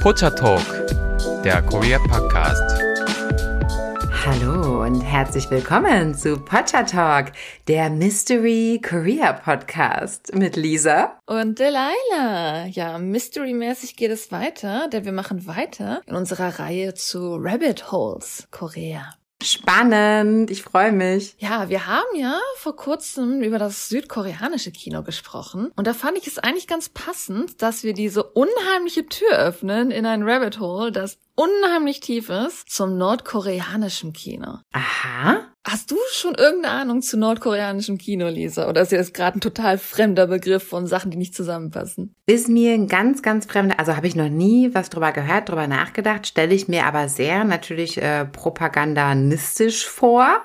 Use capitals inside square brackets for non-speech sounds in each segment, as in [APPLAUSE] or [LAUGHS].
Pocha Talk, der Korea Podcast. Hallo und herzlich willkommen zu Pocha Talk, der Mystery Korea Podcast mit Lisa und Delilah. Ja, mystery-mäßig geht es weiter, denn wir machen weiter in unserer Reihe zu Rabbit Holes Korea. Spannend, ich freue mich. Ja, wir haben ja vor kurzem über das südkoreanische Kino gesprochen und da fand ich es eigentlich ganz passend, dass wir diese unheimliche Tür öffnen in ein Rabbit Hole, das unheimlich tief ist, zum nordkoreanischen Kino. Aha. Hast du schon irgendeine Ahnung zu nordkoreanischem Kino, Lisa? Oder ist dir das gerade ein total fremder Begriff von Sachen, die nicht zusammenpassen? Ist mir ein ganz, ganz fremder, also habe ich noch nie was drüber gehört, drüber nachgedacht, stelle ich mir aber sehr natürlich äh, propagandistisch vor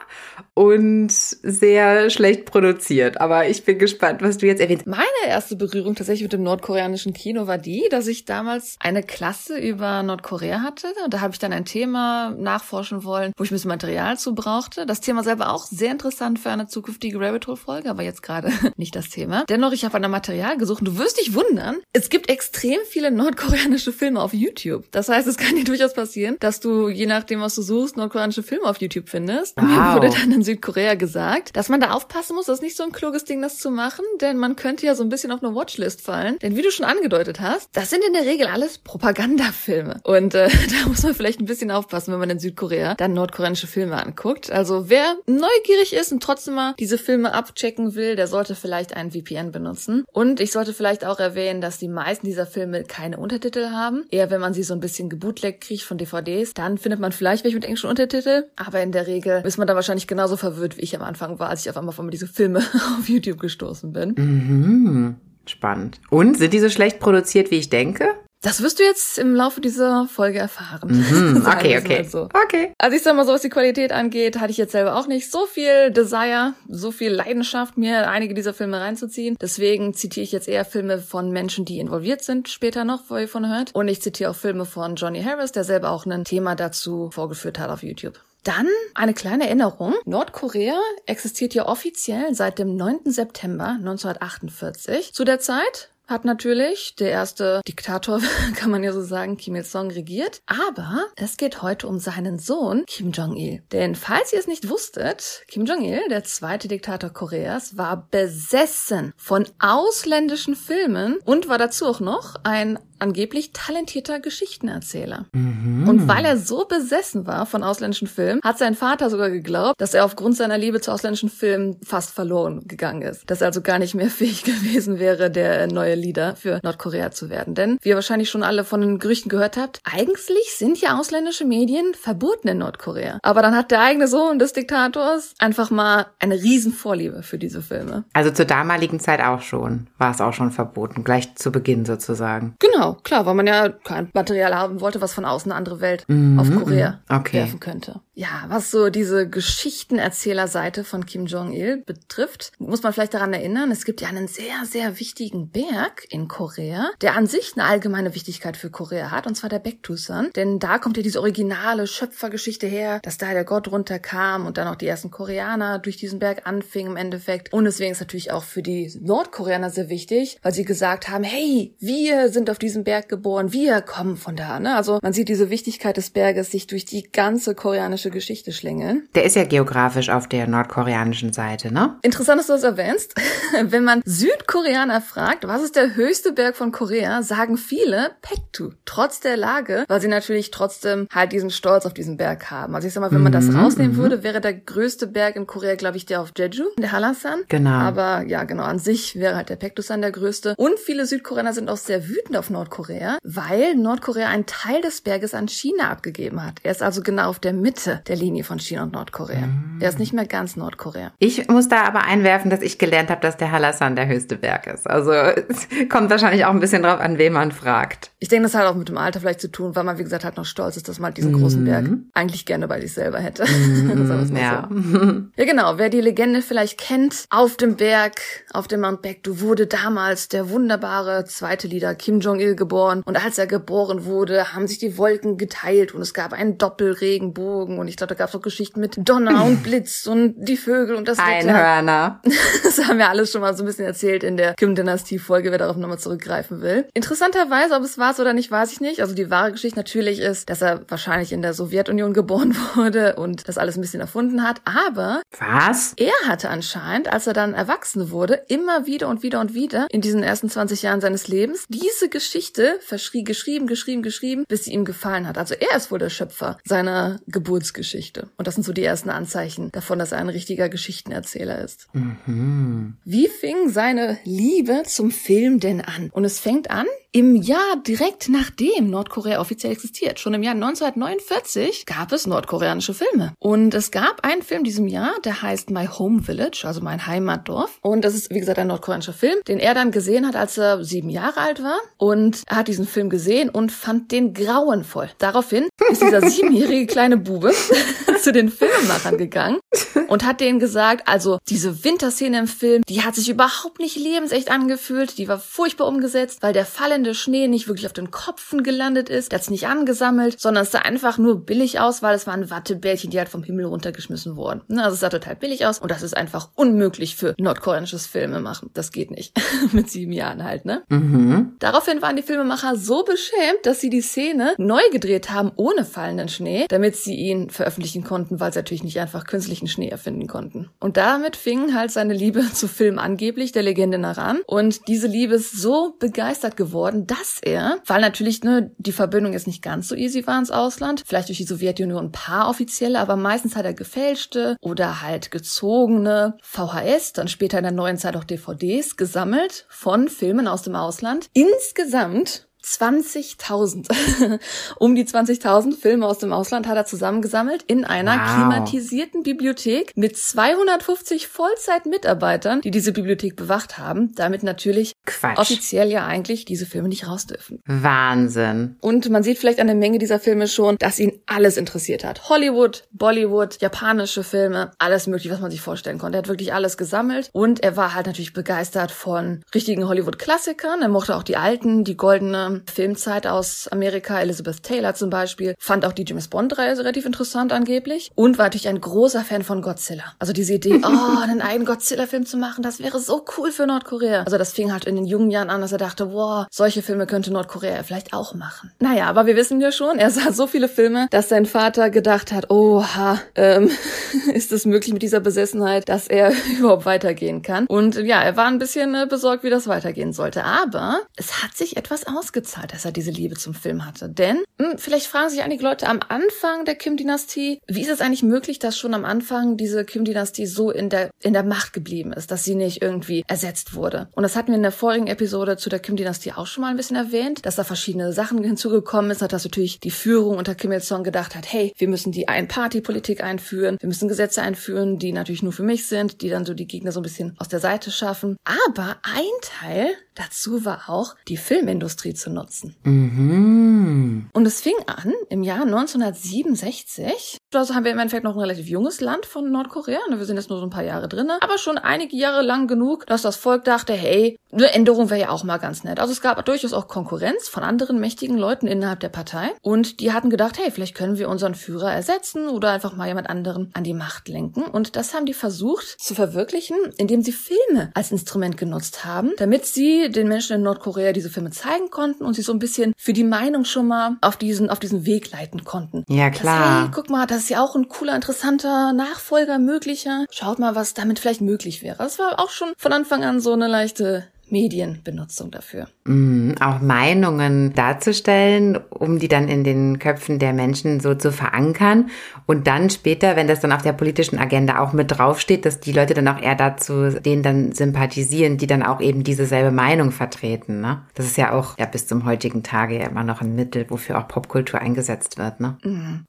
und sehr schlecht produziert. Aber ich bin gespannt, was du jetzt erwähnst. Meine erste Berührung tatsächlich mit dem nordkoreanischen Kino war die, dass ich damals eine Klasse über Nordkorea hatte. Und da habe ich dann ein Thema nachforschen wollen, wo ich ein bisschen Material zu brauchte. Das Thema selber auch sehr interessant für eine zukünftige Rabbit Hole Folge, aber jetzt gerade [LAUGHS] nicht das Thema. Dennoch, ich habe ein Material gesucht und du wirst dich wundern, es gibt extrem viele nordkoreanische Filme auf YouTube. Das heißt, es kann dir durchaus passieren, dass du, je nachdem, was du suchst, nordkoreanische Filme auf YouTube findest. Wow. Mir wurde dann Südkorea gesagt, dass man da aufpassen muss, das ist nicht so ein kluges Ding, das zu machen, denn man könnte ja so ein bisschen auf eine Watchlist fallen. Denn wie du schon angedeutet hast, das sind in der Regel alles Propagandafilme. Und äh, [LAUGHS] da muss man vielleicht ein bisschen aufpassen, wenn man in Südkorea dann nordkoreanische Filme anguckt. Also wer neugierig ist und trotzdem mal diese Filme abchecken will, der sollte vielleicht einen VPN benutzen. Und ich sollte vielleicht auch erwähnen, dass die meisten dieser Filme keine Untertitel haben. Eher wenn man sie so ein bisschen gebootleggt kriegt von DVDs, dann findet man vielleicht welche mit englischen Untertitel. Aber in der Regel ist man da wahrscheinlich genauso verwirrt, wie ich am Anfang war, als ich auf einmal von diese Filme [LAUGHS] auf YouTube gestoßen bin. Mhm. Spannend. Und sind die so schlecht produziert, wie ich denke? Das wirst du jetzt im Laufe dieser Folge erfahren. Mhm. [LAUGHS] Okay, okay. So. Okay. Also ich sag mal so, was die Qualität angeht, hatte ich jetzt selber auch nicht so viel Desire, so viel Leidenschaft, mir einige dieser Filme reinzuziehen. Deswegen zitiere ich jetzt eher Filme von Menschen, die involviert sind, später noch, wo ihr von hört. Und ich zitiere auch Filme von Johnny Harris, der selber auch ein Thema dazu vorgeführt hat auf YouTube. Dann eine kleine Erinnerung. Nordkorea existiert ja offiziell seit dem 9. September 1948. Zu der Zeit hat natürlich der erste Diktator, [LAUGHS] kann man ja so sagen, Kim Il-sung regiert. Aber es geht heute um seinen Sohn Kim Jong-il. Denn falls ihr es nicht wusstet, Kim Jong-il, der zweite Diktator Koreas, war besessen von ausländischen Filmen und war dazu auch noch ein angeblich talentierter Geschichtenerzähler. Und weil er so besessen war von ausländischen Filmen, hat sein Vater sogar geglaubt, dass er aufgrund seiner Liebe zu ausländischen Filmen fast verloren gegangen ist. Dass er also gar nicht mehr [LAUGHS] fähig gewesen wäre, der neue Leader für Nordkorea zu werden. Denn, wie ihr wahrscheinlich schon alle von den Gerüchten gehört habt, eigentlich sind ja ausländische Medien verboten in Nordkorea. Aber dann hat der eigene Sohn des Diktators einfach mal eine Riesenvorliebe für diese Filme. Also zur damaligen Zeit auch schon. War es auch schon verboten. Gleich zu Beginn sozusagen. Genau, klar, weil man ja kein Material haben wollte, was von außen eine andere Welt auf Korea okay. werfen könnte. Ja, was so diese Geschichtenerzählerseite von Kim Jong-il betrifft, muss man vielleicht daran erinnern, es gibt ja einen sehr, sehr wichtigen Berg in Korea, der an sich eine allgemeine Wichtigkeit für Korea hat, und zwar der Baekdusan. Denn da kommt ja diese originale Schöpfergeschichte her, dass da der Gott runterkam und dann auch die ersten Koreaner durch diesen Berg anfingen im Endeffekt. Und deswegen ist natürlich auch für die Nordkoreaner sehr wichtig, weil sie gesagt haben, hey, wir sind auf diesem Berg geboren, wir kommen von da. Ne? Also man sieht diese Wichtigkeit des Berges sich durch die ganze koreanische Geschichte schlängeln. Der ist ja geografisch auf der nordkoreanischen Seite, ne? Interessant, dass du das erwähnst. [LAUGHS] Wenn man Südkoreaner fragt, was ist der höchste Berg von Korea, sagen viele Paektu, trotz der Lage, weil sie natürlich trotzdem halt diesen Stolz auf diesen Berg haben. Also ich sag mal, wenn man das rausnehmen würde, wäre der größte Berg in Korea, glaube ich, der auf Jeju, der Halasan. Genau. Aber ja, genau, an sich wäre halt der Paektusan der größte. Und viele Südkoreaner sind auch sehr wütend auf Nordkorea, weil Nordkorea einen Teil des Berges an China abgegeben hat. Er ist also genau auf der Mitte der Linie von China und Nordkorea. Er ist nicht mehr ganz Nordkorea. Ich muss da aber einwerfen, dass ich gelernt habe, dass der Halasan der höchste Berg ist. Also es kommt wahrscheinlich auch ein bisschen drauf an, wen man fragt. Ich denke, das hat auch mit dem Alter vielleicht zu tun, weil man, wie gesagt, halt noch stolz ist, dass man halt diesen großen Berg eigentlich gerne bei sich selber hätte. [LAUGHS] Mal Ja. so. Ja, genau. Wer die Legende vielleicht kennt, auf dem Berg, auf dem Mount Baekdu wurde damals der wunderbare zweite Leader Kim Jong-il geboren. Und als er geboren wurde, haben sich die Wolken geteilt und es gab einen Doppelregenbogen. Und ich glaube, da gab es auch Geschichten mit Donner und Blitz und die Vögel und das. Einhörner. [LAUGHS] Das haben wir alles schon mal so ein bisschen erzählt in der Kim-Dynastie-Folge, wer darauf nochmal zurückgreifen will. Interessanterweise, aber es war es oder nicht, weiß ich nicht. Also die wahre Geschichte natürlich ist, dass er wahrscheinlich in der Sowjetunion geboren [LAUGHS] wurde und das alles ein bisschen erfunden hat. Aber Was? er hatte anscheinend, als er dann erwachsen wurde, immer wieder und wieder und wieder in diesen ersten 20 Jahren seines Lebens diese Geschichte verschrie, geschrieben, geschrieben, geschrieben, bis sie ihm gefallen hat. Also er ist wohl der Schöpfer seiner Geburtsgeschichte. Und das sind so die ersten Anzeichen davon, dass er ein richtiger Geschichtenerzähler ist. Mhm. Wie fing seine Liebe zum Film denn an? Und es fängt an im Jahr direkt nachdem Nordkorea offiziell existiert. Schon im Jahr 1949 gab es nordkoreanische Filme. Und es gab einen Film diesem Jahr, der heißt My Home Village, also mein Heimatdorf. Und das ist, wie gesagt, ein nordkoreanischer Film, den er dann gesehen hat, als er sieben Jahre alt war. Und er hat diesen Film gesehen und fand den grauenvoll. Daraufhin [LAUGHS] ist dieser siebenjährige kleine Bube [LAUGHS] zu den Filmemachern gegangen und hat denen gesagt, also diese Winterszene im Film, die hat sich überhaupt nicht lebensecht angefühlt, die war furchtbar umgesetzt, weil der fallende Schnee nicht wirklich auf den Kopfen gelandet ist, der hat nicht angesammelt, sondern es sah einfach nur billig aus, weil es waren Wattebällchen, die halt vom Himmel runtergeschmissen wurden. Ne, Also es sah total billig aus und das ist einfach unmöglich für nordkoreanisches Filme machen. Das geht nicht. [LAUGHS] Mit sieben Jahren halt, ne? Mhm. Daraufhin waren die Filmemacher so beschämt, dass sie die Szene neu gedreht haben ohne fallenden Schnee, damit sie ihn veröffentlichen konnten, weil sie natürlich nicht einfach künstlichen Schnee erfinden konnten. Und damit fing halt seine Liebe zu Film angeblich der Legende nach an. Und diese Liebe ist so begeistert geworden, dass er, weil natürlich ne, die Verbindung jetzt nicht ganz so easy war ins Ausland, vielleicht durch die Sowjetunion ein paar offizielle, aber meistens hat er gefälschte oder halt gezogene VHS, dann später in der neuen Zeit auch DVDs gesammelt von Filmen aus dem Ausland. Insgesamt 20.000. [LAUGHS] um die 20.000 Filme aus dem Ausland hat er zusammengesammelt in einer Wow. klimatisierten Bibliothek mit 250 Vollzeitmitarbeitern, die diese Bibliothek bewacht haben, damit natürlich Quatsch. offiziell ja eigentlich diese Filme nicht raus dürfen. Wahnsinn. Und man sieht vielleicht an der Menge dieser Filme schon, dass ihn alles interessiert hat. Hollywood, Bollywood, japanische Filme, alles mögliche, was man sich vorstellen konnte. Er hat wirklich alles gesammelt und er war halt natürlich begeistert von richtigen Hollywood-Klassikern. Er mochte auch die alten, die goldene Filmzeit aus Amerika, Elizabeth Taylor zum Beispiel, fand auch die James Bond-Reihe relativ interessant angeblich und war natürlich ein großer Fan von Godzilla. Also diese Idee, [LAUGHS] oh, einen eigenen Godzilla-Film zu machen, das wäre so cool für Nordkorea. Also das fing halt in den jungen Jahren an, dass er dachte, wow, solche Filme könnte Nordkorea vielleicht auch machen. Naja, aber wir wissen ja schon, er sah so viele Filme, dass sein Vater gedacht hat, oha, ähm, [LAUGHS] ist es möglich mit dieser Besessenheit, dass er [LAUGHS] überhaupt weitergehen kann? Und ja, er war ein bisschen äh, besorgt, wie das weitergehen sollte. Aber es hat sich etwas ausgezahlt, dass er diese Liebe zum Film hatte. Denn, hm, vielleicht fragen sich einige Leute am Anfang der Kim-Dynastie, wie ist es eigentlich möglich, dass schon am Anfang diese Kim-Dynastie so in der, in der Macht geblieben ist, dass sie nicht irgendwie ersetzt wurde? Und das hatten wir in der vorigen Episode zu der Kim-Dynastie auch schon mal ein bisschen erwähnt, dass da verschiedene Sachen [LAUGHS] hinzugekommen ist, dass natürlich die Führung unter Kim Il-sung gedacht hat, hey, wir müssen die Ein-Party-Politik einführen, wir müssen Gesetze einführen, die natürlich nur für mich sind, die dann so die Gegner so ein bisschen aus der Seite schaffen. Aber ein Teil dazu war auch, die Filmindustrie zu nutzen. Mhm. Und es fing an im Jahr 1967. Also haben wir im Endeffekt noch ein relativ junges Land von Nordkorea. ne, Wir sind jetzt nur so ein paar Jahre drinne, aber schon einige Jahre lang genug, dass das Volk dachte, hey, eine Änderung wäre ja auch mal ganz nett. Also es gab durchaus auch Konkurrenz von anderen mächtigen Leuten innerhalb der Partei. Und die hatten gedacht, hey, vielleicht können wir unseren Führer ersetzen oder einfach mal jemand anderen an die Macht lenken. Und das haben die versucht zu verwirklichen, indem sie Filme als Instrument genutzt haben, damit sie den Menschen in Nordkorea diese Filme zeigen konnten und sie so ein bisschen für die Meinung schon mal auf diesen, auf diesen Weg leiten konnten. Ja, Das, klar. hey, guck mal, das ist ja auch ein cooler, interessanter Nachfolger möglicher. Schaut mal, was damit vielleicht möglich wäre. Das war auch schon von Anfang an so eine leichte Medienbenutzung dafür. Mhm, auch Meinungen darzustellen, um die dann in den Köpfen der Menschen so zu verankern und dann später, wenn das dann auf der politischen Agenda auch mit draufsteht, dass die Leute dann auch eher dazu denen dann sympathisieren, die dann auch eben diese selbe Meinung vertreten. Ne? Das ist ja auch ja bis zum heutigen Tage ja immer noch ein Mittel, wofür auch Popkultur eingesetzt wird. Ne?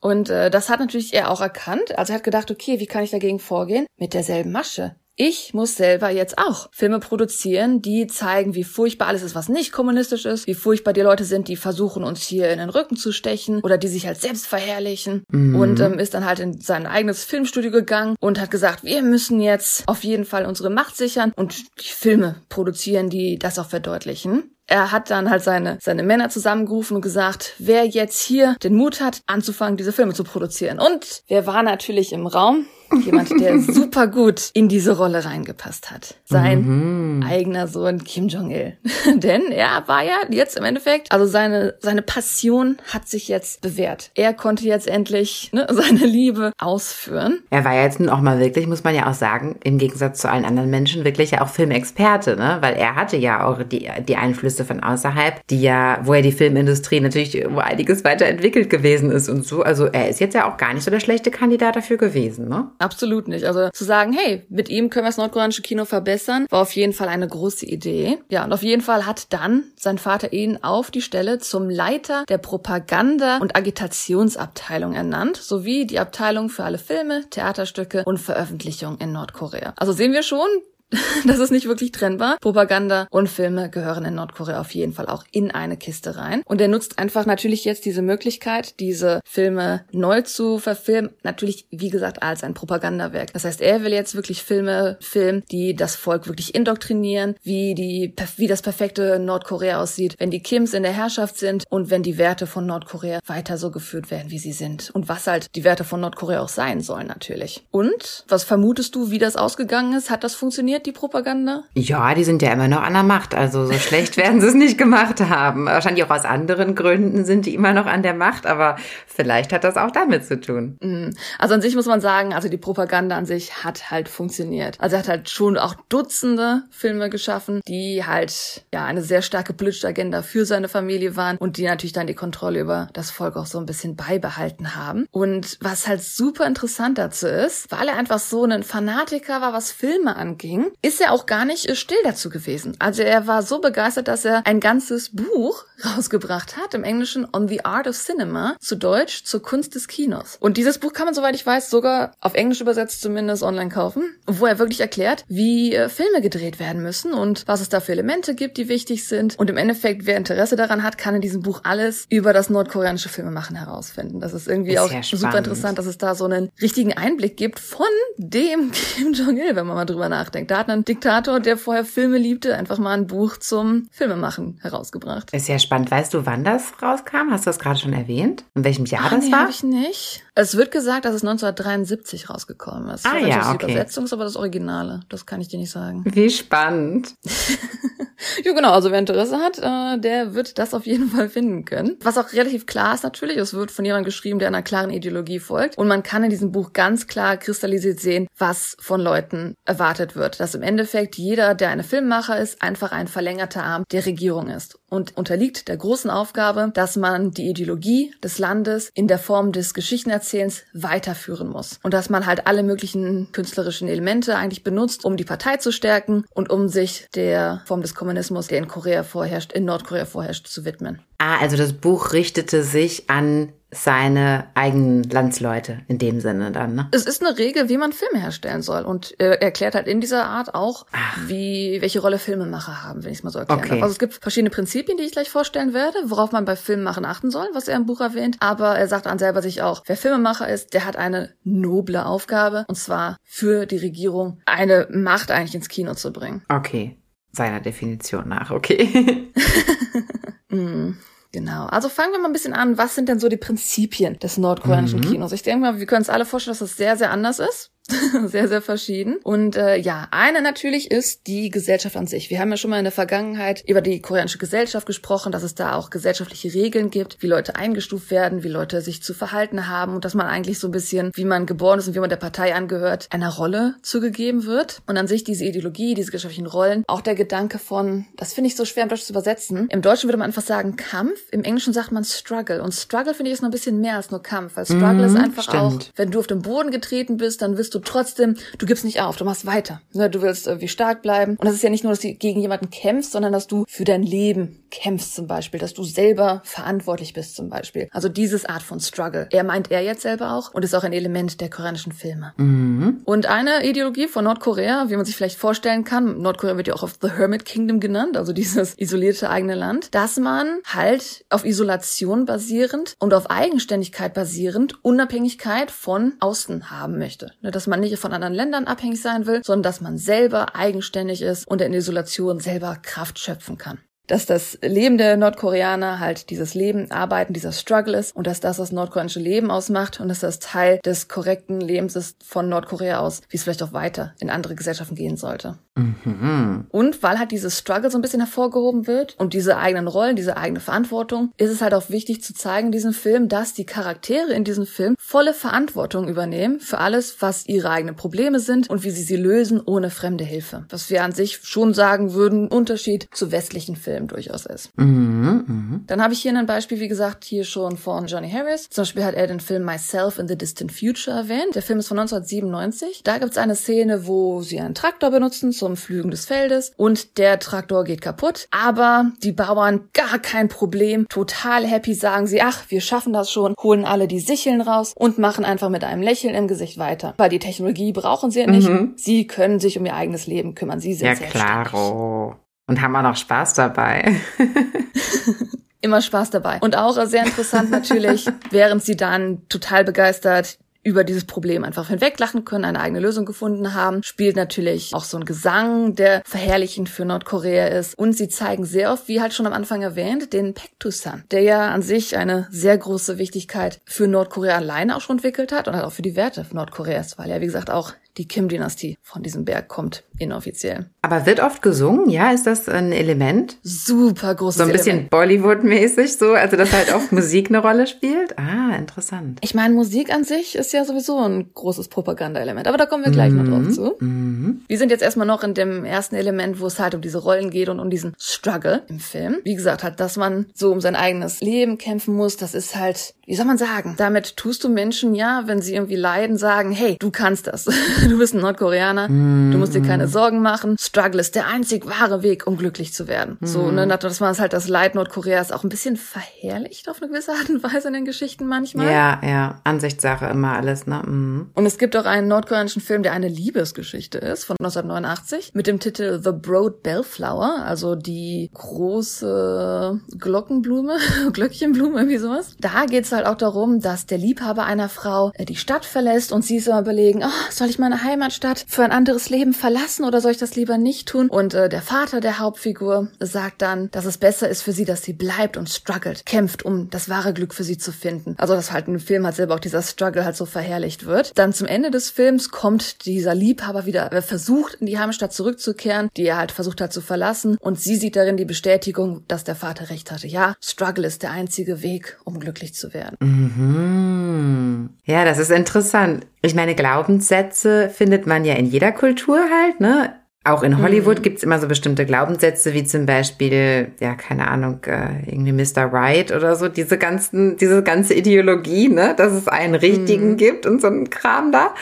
Und äh, das hat natürlich er auch erkannt. Also er hat gedacht, okay, wie kann ich dagegen vorgehen? Mit derselben Masche. Ich muss selber jetzt auch Filme produzieren, die zeigen, wie furchtbar alles ist, was nicht kommunistisch ist, wie furchtbar die Leute sind, die versuchen, uns hier in den Rücken zu stechen oder die sich halt selbst verherrlichen. Und ähm, ist dann halt in sein eigenes Filmstudio gegangen und hat gesagt, wir müssen jetzt auf jeden Fall unsere Macht sichern und die Filme produzieren, die das auch verdeutlichen. Er hat dann halt seine, seine Männer zusammengerufen und gesagt, wer jetzt hier den Mut hat, anzufangen, diese Filme zu produzieren. Und wer war natürlich im Raum? Jemand, der [LAUGHS] super gut in diese Rolle reingepasst hat. Sein mhm. eigener Sohn Kim Jong-il. [LAUGHS] Denn er war ja jetzt im Endeffekt, also seine, seine Passion hat sich jetzt bewährt. Er konnte jetzt endlich ne, [LAUGHS] seine Liebe ausführen. Er war jetzt nun auch mal wirklich, muss man ja auch sagen, im Gegensatz zu allen anderen Menschen, wirklich ja auch Filmexperte, ne? Weil er hatte ja auch die, die Einflüsse von außerhalb, die ja, wo er die Filmindustrie natürlich wo einiges weiterentwickelt gewesen ist und so. Also er ist jetzt ja auch gar nicht so der schlechte Kandidat dafür gewesen, ne? Absolut nicht. Also zu sagen, hey, mit ihm können wir das nordkoreanische Kino verbessern, war auf jeden Fall eine große Idee. Ja, und auf jeden Fall hat dann sein Vater ihn auf die Stelle zum Leiter der Propaganda- und Agitationsabteilung ernannt, sowie die Abteilung für alle Filme, Theaterstücke und Veröffentlichungen in Nordkorea. Also sehen wir schon, [LAUGHS] das ist nicht wirklich trennbar. Propaganda und Filme gehören in Nordkorea auf jeden Fall auch in eine Kiste rein. Und er nutzt einfach natürlich jetzt diese Möglichkeit, diese Filme neu zu verfilmen. Natürlich, wie gesagt, als ein Propagandawerk. Das heißt, er will jetzt wirklich Filme filmen, die das Volk wirklich indoktrinieren, wie die, wie das perfekte Nordkorea aussieht, wenn die Kims in der Herrschaft sind und wenn die Werte von Nordkorea weiter so geführt werden, wie sie sind. Und was halt die Werte von Nordkorea auch sein sollen, natürlich. Und was vermutest du, wie das ausgegangen ist? Hat das funktioniert? Funktioniert, die Propaganda? Ja, die sind ja immer noch an der Macht. Also so schlecht [LAUGHS] werden sie es nicht gemacht haben. Wahrscheinlich auch aus anderen Gründen sind die immer noch an der Macht, aber vielleicht hat das auch damit zu tun. Mhm. Also an sich muss man sagen, also die Propaganda an sich hat halt funktioniert. Also er hat halt schon auch Dutzende Filme geschaffen, die halt ja eine sehr starke politische Agenda für seine Familie waren und die natürlich dann die Kontrolle über das Volk auch so ein bisschen beibehalten haben. Und was halt super interessant dazu ist, weil er einfach so ein Fanatiker war, was Filme anging, ist er auch gar nicht still dazu gewesen. Also er war so begeistert, dass er ein ganzes Buch [LAUGHS] rausgebracht hat, im Englischen On the Art of Cinema, zu Deutsch zur Kunst des Kinos. Und dieses Buch kann man, soweit ich weiß, sogar auf Englisch übersetzt zumindest online kaufen, wo er wirklich erklärt, wie äh, Filme gedreht werden müssen und was es da für Elemente gibt, die wichtig sind. Und im Endeffekt, wer Interesse daran hat, kann in diesem Buch alles über das nordkoreanische Filmemachen herausfinden. Das ist irgendwie ist auch super interessant, dass es da so einen richtigen Einblick gibt von dem [LAUGHS] Kim Jong-il, wenn man mal drüber nachdenkt. Da hat ein Diktator, der vorher Filme liebte, einfach mal ein Buch zum Filmemachen herausgebracht. Ist ja spannend. Weißt du, wann das rauskam? Hast du das gerade schon erwähnt? In welchem Jahr Ach, das nee, war? habe ich nicht. Es wird gesagt, dass es 1973 rausgekommen ist. Ah, ja, okay. Die Übersetzung ist aber das Originale. Das kann ich dir nicht sagen. Wie spannend. [LAUGHS] ja, genau. Also wer Interesse hat, äh, der wird das auf jeden Fall finden können. Was auch relativ klar ist natürlich, es wird von jemandem geschrieben, der einer klaren Ideologie folgt. Und man kann in diesem Buch ganz klar kristallisiert sehen, was von Leuten erwartet wird. Dass im Endeffekt jeder, der eine Filmmacher ist, einfach ein verlängerter Arm der Regierung ist und unterliegt der großen Aufgabe, dass man die Ideologie des Landes in der Form des Geschichtenerzählens weiterführen muss. Und dass man halt alle möglichen künstlerischen Elemente eigentlich benutzt, um die Partei zu stärken und um sich der Form des Kommunismus, der in Korea vorherrscht, in Nordkorea vorherrscht, zu widmen. Ah, also das Buch richtete sich an seine eigenen Landsleute in dem Sinne dann, ne? Es ist eine Regel, wie man Filme herstellen soll und er erklärt halt in dieser Art auch, Ach. wie welche Rolle Filmemacher haben, wenn ich es mal so erklären okay. darf. Also es gibt verschiedene Prinzipien, die ich gleich vorstellen werde, worauf man bei Filmemachen achten soll, was er im Buch erwähnt, aber er sagt an selber sich auch, wer Filmemacher ist, der hat eine noble Aufgabe und zwar für die Regierung eine Macht eigentlich ins Kino zu bringen. Okay, seiner Definition nach, okay. [LAUGHS] [LAUGHS] mm. Genau. Also fangen wir mal ein bisschen an. Was sind denn so die Prinzipien des nordkoreanischen mhm. Kinos? Ich denke mal, wir können uns alle vorstellen, dass das sehr, sehr anders ist. [LAUGHS] sehr, sehr verschieden. Und äh, ja, eine natürlich ist die Gesellschaft an sich. Wir haben ja schon mal in der Vergangenheit über die koreanische Gesellschaft gesprochen, dass es da auch gesellschaftliche Regeln gibt, wie Leute eingestuft werden, wie Leute sich zu verhalten haben und dass man eigentlich so ein bisschen, wie man geboren ist und wie man der Partei angehört, einer Rolle zugegeben wird. Und an sich diese Ideologie, diese gesellschaftlichen Rollen, auch der Gedanke von, das finde ich so schwer im Deutschen zu übersetzen. Im Deutschen würde man einfach sagen Kampf, im Englischen sagt man Struggle. Und Struggle finde ich ist noch ein bisschen mehr als nur Kampf, weil Struggle mhm, ist einfach stimmt. auch, wenn du auf dem Boden getreten bist, dann wirst du du trotzdem, du gibst nicht auf, du machst weiter. Ne, du willst irgendwie stark bleiben. Und das ist ja nicht nur, dass du gegen jemanden kämpfst, sondern dass du für dein Leben kämpfst zum Beispiel, dass du selber verantwortlich bist zum Beispiel. Also dieses Art von Struggle. Er meint er jetzt selber auch und ist auch ein Element der koreanischen Filme. Mhm. Und eine Ideologie von Nordkorea, wie man sich vielleicht vorstellen kann, Nordkorea wird ja auch auf The Hermit Kingdom genannt, also dieses isolierte eigene Land, dass man halt auf Isolation basierend und auf Eigenständigkeit basierend Unabhängigkeit von außen haben möchte. Ne, dass man nicht von anderen Ländern abhängig sein will, sondern dass man selber eigenständig ist und in Isolation selber Kraft schöpfen kann. dass das Leben der Nordkoreaner halt dieses Leben, Arbeiten, dieser Struggle ist und dass das das nordkoreanische Leben ausmacht und dass das Teil des korrekten Lebens ist von Nordkorea aus, wie es vielleicht auch weiter in andere Gesellschaften gehen sollte. Mhm. Und weil halt dieses Struggle so ein bisschen hervorgehoben wird und diese eigenen Rollen, diese eigene Verantwortung, ist es halt auch wichtig zu zeigen in diesem Film, dass die Charaktere in diesem Film volle Verantwortung übernehmen für alles, was ihre eigenen Probleme sind und wie sie sie lösen ohne fremde Hilfe. Was wir an sich schon sagen würden, Unterschied zu westlichen Filmen durchaus ist. Mhm, mh. Dann habe ich hier ein Beispiel, wie gesagt, hier schon von Johnny Harris. Zum Beispiel hat er den Film Myself in the Distant Future erwähnt. Der Film ist von 1997. Da gibt es eine Szene, wo sie einen Traktor benutzen zum Pflügen des Feldes und der Traktor geht kaputt. Aber die Bauern gar kein Problem. Total happy sagen sie, ach, wir schaffen das schon, holen alle die Sicheln raus und machen einfach mit einem Lächeln im Gesicht weiter. Weil die Technologie brauchen sie ja nicht. Mhm. Sie können sich um ihr eigenes Leben kümmern. Sie sind ja, klaro. Und haben auch noch Spaß dabei. [LAUGHS] Immer Spaß dabei. Und auch sehr interessant natürlich, [LAUGHS] während sie dann total begeistert über dieses Problem einfach hinweglachen können, eine eigene Lösung gefunden haben. Spielt natürlich auch so ein Gesang, der verherrlichend für Nordkorea ist. Und sie zeigen sehr oft, wie halt schon am Anfang erwähnt, den Pektusan, der ja an sich eine sehr große Wichtigkeit für Nordkorea alleine auch schon entwickelt hat und halt auch für die Werte Nordkoreas, weil er, wie gesagt, auch die Kim-Dynastie von diesem Berg kommt, inoffiziell. Aber wird oft gesungen, ja? Ist das ein Element? Super großes So ein bisschen Bollywood-mäßig so, also dass halt oft Musik eine Rolle spielt? Ah, interessant. Ich meine, Musik an sich ist ja sowieso ein großes Propaganda-Element, aber da kommen wir gleich mhm. noch drauf zu. Mhm. Wir sind jetzt erstmal noch in dem ersten Element, wo es halt um diese Rollen geht und um diesen Struggle im Film. Wie gesagt, halt, dass man so um sein eigenes Leben kämpfen muss, das ist halt, wie soll man sagen? Damit tust du Menschen ja, wenn sie irgendwie leiden, sagen, hey, du kannst das. [LAUGHS] du bist ein Nordkoreaner, mm. du musst dir keine Sorgen machen. Struggle ist der einzig wahre Weg, um glücklich zu werden. Mm. So, ne, dass man es halt das Leid Nordkoreas auch ein bisschen verherrlicht auf eine gewisse Art und Weise in den Geschichten manchmal. Ja, ja, Ansichtssache immer alles, ne? Mm. Und es gibt auch einen nordkoreanischen Film, der eine Liebesgeschichte ist, von 1989, mit dem Titel The Broad Bellflower, also die große Glockenblume, [LAUGHS] Glöckchenblume, irgendwie sowas. Da geht es halt auch darum, dass der Liebhaber einer Frau äh, die Stadt verlässt und sie immer überlegen, oh, soll ich meine Heimatstadt für ein anderes Leben verlassen oder soll ich das lieber nicht tun? Und äh, der Vater der Hauptfigur sagt dann, dass es besser ist für sie, dass sie bleibt und struggelt, kämpft, um das wahre Glück für sie zu finden. Also dass halt im Film halt selber auch dieser Struggle halt so verherrlicht wird. Dann zum Ende des Films kommt dieser Liebhaber wieder, er versucht in die Heimatstadt zurückzukehren, die er halt versucht hat zu verlassen und sie sieht darin die Bestätigung, dass der Vater recht hatte. Ja, Struggle ist der einzige Weg, um glücklich zu werden. Mhm. Ja, das ist interessant. Ich meine, Glaubenssätze findet man ja in jeder Kultur halt, ne? Auch in Hollywood mhm. gibt's immer so bestimmte Glaubenssätze, wie zum Beispiel, ja, keine Ahnung, äh, irgendwie Mr. Right oder so, diese ganzen, diese ganze Ideologie, ne, dass es einen richtigen mhm. gibt und so ein Kram da.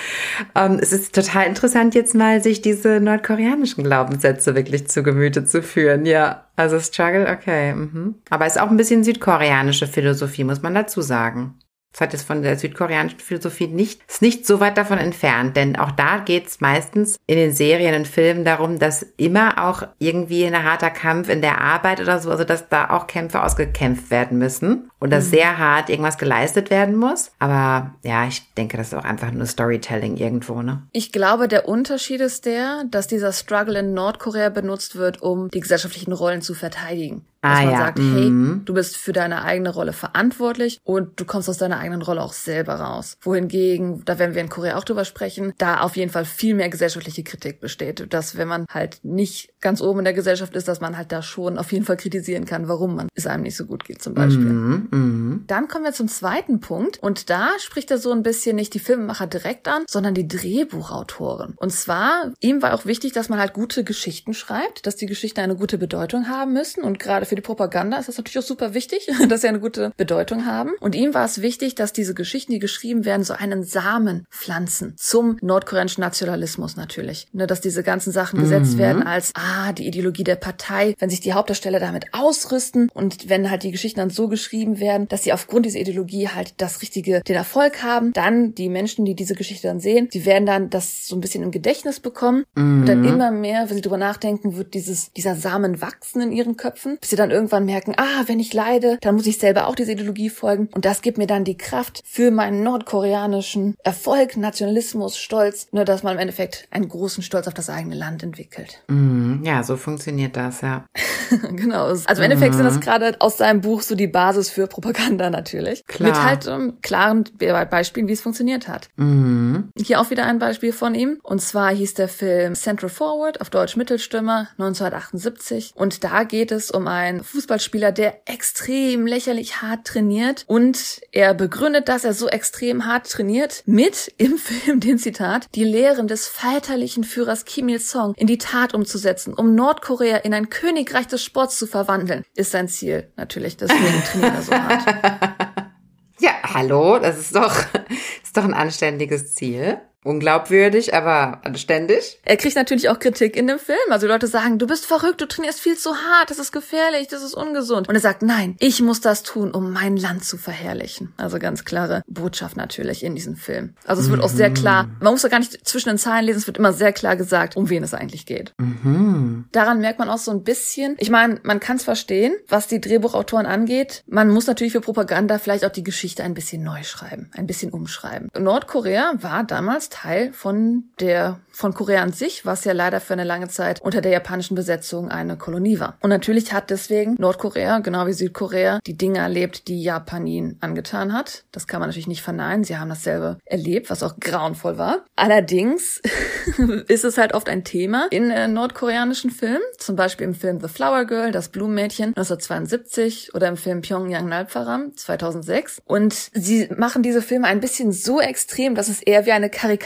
Ähm, es ist total interessant, jetzt mal sich diese nordkoreanischen Glaubenssätze wirklich zu Gemüte zu führen, ja. Also Struggle, okay. Mhm. Aber es ist auch ein bisschen südkoreanische Philosophie, muss man dazu sagen. Das hat jetzt von der südkoreanischen Philosophie nicht, ist nicht so weit davon entfernt, denn auch da geht es meistens in den Serien und Filmen darum, dass immer auch irgendwie ein harter Kampf in der Arbeit oder so, also dass da auch Kämpfe ausgekämpft werden müssen und dass mhm. sehr hart irgendwas geleistet werden muss. Aber ja, ich denke, das ist auch einfach nur Storytelling irgendwo, ne? Ich glaube, der Unterschied ist der, dass dieser Struggle in Nordkorea benutzt wird, um die gesellschaftlichen Rollen zu verteidigen. Dass ah, man ja. sagt, hey, mhm. du bist für deine eigene Rolle verantwortlich und du kommst aus deiner eigenen Rolle auch selber raus. Wohingegen, da werden wir in Korea auch drüber sprechen, da auf jeden Fall viel mehr gesellschaftliche Kritik besteht. Dass wenn man halt nicht ganz oben in der Gesellschaft ist, dass man halt da schon auf jeden Fall kritisieren kann, warum man es einem nicht so gut geht zum Beispiel. Mhm. Mhm. Dann kommen wir zum zweiten Punkt und da spricht er so ein bisschen nicht die Filmemacher direkt an, sondern die Drehbuchautoren. Und zwar, ihm war auch wichtig, dass man halt gute Geschichten schreibt, dass die Geschichten eine gute Bedeutung haben müssen und gerade für für die Propaganda ist das natürlich auch super wichtig, [LAUGHS] dass sie eine gute Bedeutung haben. Und ihm war es wichtig, dass diese Geschichten, die geschrieben werden, so einen Samen pflanzen zum nordkoreanischen Nationalismus natürlich. Ne, dass diese ganzen Sachen gesetzt mhm. werden als, ah, die Ideologie der Partei, wenn sich die Hauptdarsteller damit ausrüsten und wenn halt die Geschichten dann so geschrieben werden, dass sie aufgrund dieser Ideologie halt das richtige, den Erfolg haben, dann die Menschen, die diese Geschichte dann sehen, die werden dann das so ein bisschen im Gedächtnis bekommen mhm. und dann immer mehr, wenn sie drüber nachdenken, wird dieses, dieser Samen wachsen in ihren Köpfen, bis sie dann dann irgendwann merken, ah, wenn ich leide, dann muss ich selber auch dieser Ideologie folgen. Und das gibt mir dann die Kraft für meinen nordkoreanischen Erfolg, Nationalismus, Stolz, nur dass man im Endeffekt einen großen Stolz auf das eigene Land entwickelt. Mm, ja, so funktioniert das, ja. [LAUGHS] genau. Also im Endeffekt sind das gerade aus seinem Buch so die Basis für Propaganda natürlich. Klar. Mit halt um, klaren Be Beispielen, wie es funktioniert hat. Mhm. Hier auch wieder ein Beispiel von ihm. Und zwar hieß der Film Central Forward, auf Deutsch Mittelstürmer, 1978. Und da geht es um einen Fußballspieler, der extrem lächerlich hart trainiert. Und er begründet, dass er so extrem hart trainiert, mit im [LAUGHS] Film den Zitat, die Lehren des väterlichen Führers Kim Il-sung in die Tat umzusetzen, um Nordkorea in ein Königreich des Sports zu verwandeln, ist sein Ziel. Natürlich, deswegen trainiert er so hart. [LAUGHS] Ja, hallo, das ist doch, [LAUGHS] ist doch ein anständiges Ziel. Unglaubwürdig, aber anständig. Er kriegt natürlich auch Kritik in dem Film. Also Leute sagen, du bist verrückt, du trainierst viel zu hart, das ist gefährlich, das ist ungesund. Und er sagt, nein, ich muss das tun, um mein Land zu verherrlichen. Also ganz klare Botschaft natürlich in diesem Film. Also es wird auch sehr klar, man muss ja gar nicht zwischen den Zeilen lesen, es wird immer sehr klar gesagt, um wen es eigentlich geht. Mhm. Daran merkt man auch so ein bisschen, ich meine, man kann es verstehen, was die Drehbuchautoren angeht. Man muss natürlich für Propaganda vielleicht auch die Geschichte ein bisschen neu schreiben, ein bisschen umschreiben. Nordkorea war damals Teil von der von Korea an sich, was ja leider für eine lange Zeit unter der japanischen Besetzung eine Kolonie war. Und natürlich hat deswegen Nordkorea, genau wie Südkorea, die Dinge erlebt, die Japan ihnen angetan hat. Das kann man natürlich nicht verneinen. Sie haben dasselbe erlebt, was auch grauenvoll war. Allerdings [LAUGHS] ist es halt oft ein Thema in äh, nordkoreanischen Filmen, zum Beispiel im Film The Flower Girl, das Blumenmädchen 1972 oder im Film Pyongyang Nalparam 2006. Und sie machen diese Filme ein bisschen so extrem, dass es eher wie eine Karikatur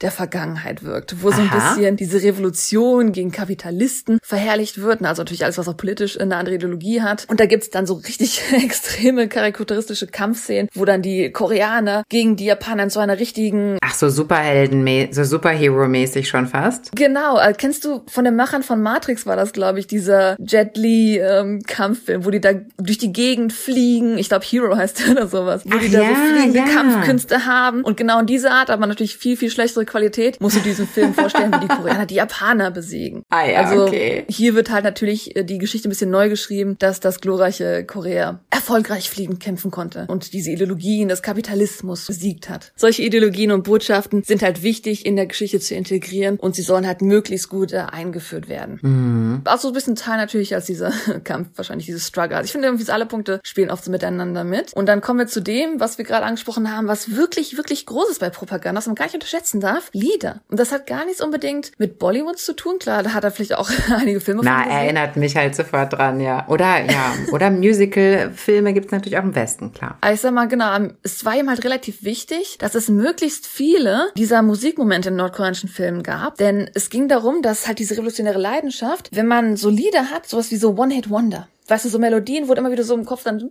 der Vergangenheit wirkt, wo so ein bisschen diese Revolution gegen Kapitalisten verherrlicht wird. Also natürlich alles, was auch politisch eine andere Ideologie hat. Und da gibt's dann so richtig [LAUGHS] extreme karikaturistische Kampfszenen, wo dann die Koreaner gegen die Japaner in so einer richtigen Ach, so Superhelden, so Superhero-mäßig schon fast. Genau, äh, kennst du von den Machern von Matrix war das, glaube ich, dieser Jet Li ähm, Kampffilm, wo die da durch die Gegend fliegen. Ich glaube Hero heißt der oder sowas, wo Ach die da ja, so fliegende ja. Kampfkünste haben. Und genau in dieser Art, aber natürlich viel viel schlechtere Qualität, musst du diesen Film vorstellen, wie die Koreaner die Japaner besiegen. Ah ja, also okay. hier wird halt natürlich äh, die Geschichte ein bisschen neu geschrieben, dass das glorreiche Korea erfolgreich fliegend kämpfen konnte und diese Ideologien des Kapitalismus besiegt hat. Solche Ideologien und Botschaften sind halt wichtig in der Geschichte zu integrieren und sie sollen halt möglichst gut äh, eingeführt werden. Mhm. Auch so ein bisschen Teil natürlich als dieser [LAUGHS] Kampf, wahrscheinlich dieses Struggle. Also ich finde irgendwie alle Punkte spielen oft so miteinander mit. Und dann kommen wir zu dem, was wir gerade angesprochen haben, was wirklich, wirklich groß ist bei Propaganda, was man gar nicht unterschätzen darf. Lieder. Und das hat gar nichts unbedingt mit Bollywood zu tun. Klar, da hat er vielleicht auch [LAUGHS] einige Filme Na, erinnert mich halt sofort dran, ja. Oder, ja, [LAUGHS] oder Musical-Filme gibt's natürlich auch im Westen, klar. Aber ich sag mal, genau, es war ihm halt relativ wichtig, dass es möglichst viele dieser Musikmomente in nordkoreanischen Filmen gab. Denn es ging darum, dass halt diese revolutionäre Leidenschaft, wenn man so Lieder hat, sowas wie so One-Hit-Wonder, weißt du, so Melodien, wo du immer wieder so im Kopf dann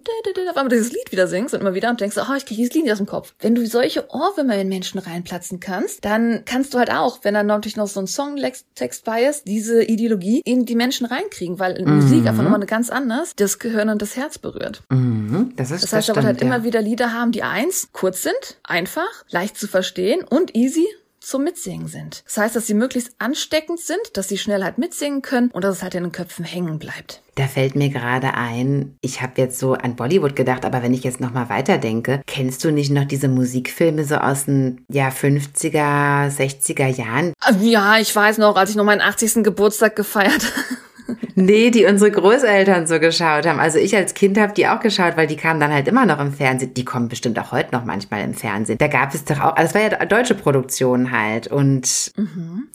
auf einmal dieses Lied wieder singst und immer wieder und denkst, oh, ich krieg dieses Lied nicht aus dem Kopf. Wenn du solche Ohrwürmer in Menschen reinplatzen kannst, dann kannst du halt auch, wenn dann natürlich noch so ein Songtext bei ist, diese Ideologie in die Menschen reinkriegen, weil Musik einfach nochmal ganz anders das Gehirn und das Herz berührt. Mhm, das ist Das heißt, das wird halt ja. immer wieder Lieder haben, die eins, kurz sind, einfach, leicht zu verstehen und easy zum Mitsingen sind. Das heißt, dass sie möglichst ansteckend sind, dass sie schnell halt mitsingen können und dass es halt in den Köpfen hängen bleibt. Da fällt mir gerade ein, ich habe jetzt so an Bollywood gedacht, aber wenn ich jetzt nochmal weiterdenke, kennst du nicht noch diese Musikfilme so aus den ja, 50er, 60er Jahren? Ja, ich weiß noch, als ich noch meinen 80. Geburtstag gefeiert [LAUGHS] Nee, die unsere Großeltern so geschaut haben. Also ich als Kind habe die auch geschaut, weil die kamen dann halt immer noch im Fernsehen. Die kommen bestimmt auch heute noch manchmal im Fernsehen. Da gab es doch auch, also es war ja deutsche Produktion halt. Und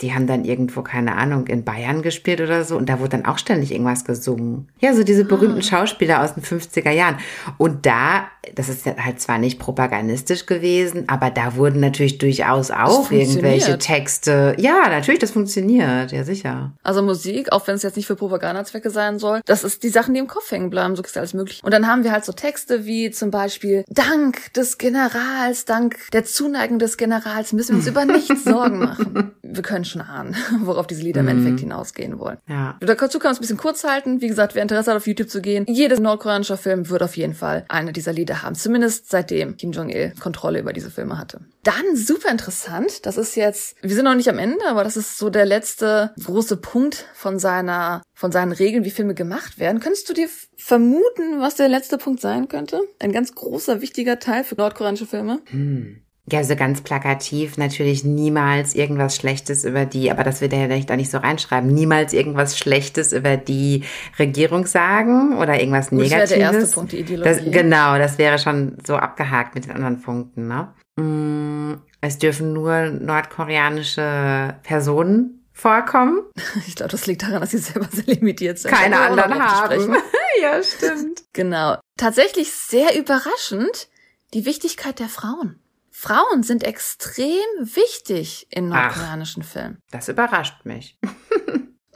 die haben dann irgendwo, keine Ahnung, in Bayern gespielt oder so. Und da wurde dann auch ständig irgendwas gesungen. Ja, so diese berühmten Schauspieler aus den 50er Jahren. Und da, das ist halt zwar nicht propagandistisch gewesen, aber da wurden natürlich durchaus auch irgendwelche. Texte. Ja, natürlich, das funktioniert. Ja, sicher. Also Musik, auch wenn es jetzt nicht für Propagandazwecke sein soll, das ist die Sachen, die im Kopf hängen bleiben, so ist alles möglich. Und dann haben wir halt so Texte wie zum Beispiel Dank des Generals, Dank der Zuneigung des Generals müssen wir uns über nichts [LAUGHS] Sorgen machen. Wir können schon ahnen, [LAUGHS] worauf diese Lieder im Endeffekt hinausgehen wollen. Ja. Dazu kann man es ein bisschen kurz halten. Wie gesagt, wer Interesse hat, auf YouTube zu gehen, jedes nordkoreanische Film wird auf jeden Fall eine dieser Lieder haben. Zumindest seitdem Kim Jong-il Kontrolle über diese Filme hatte. Dann super interessant. Das ist jetzt, wir sind noch nicht am Ende, aber das ist so der letzte große Punkt von seiner von seinen Regeln, wie Filme gemacht werden. Könntest du dir vermuten, was der letzte Punkt sein könnte? Ein ganz großer, wichtiger Teil für nordkoreanische Filme? Hm. Ja, so ganz plakativ natürlich niemals irgendwas Schlechtes über die, aber das wird er ja vielleicht auch nicht so reinschreiben, niemals irgendwas Schlechtes über die Regierung sagen oder irgendwas Negatives. Das wäre der erste Punkt, die Ideologie. Das, genau, das wäre schon so abgehakt mit den anderen Punkten. Ne? Mm, es dürfen nur nordkoreanische Personen vorkommen. [LAUGHS] Ich glaube, das liegt daran, dass sie selber sehr limitiert sind. Keine anderen haben. [LAUGHS] ja, stimmt. Genau. Tatsächlich sehr überraschend die Wichtigkeit der Frauen. Frauen sind extrem wichtig in nordkoreanischen Ach, Filmen. Das überrascht mich. [LAUGHS]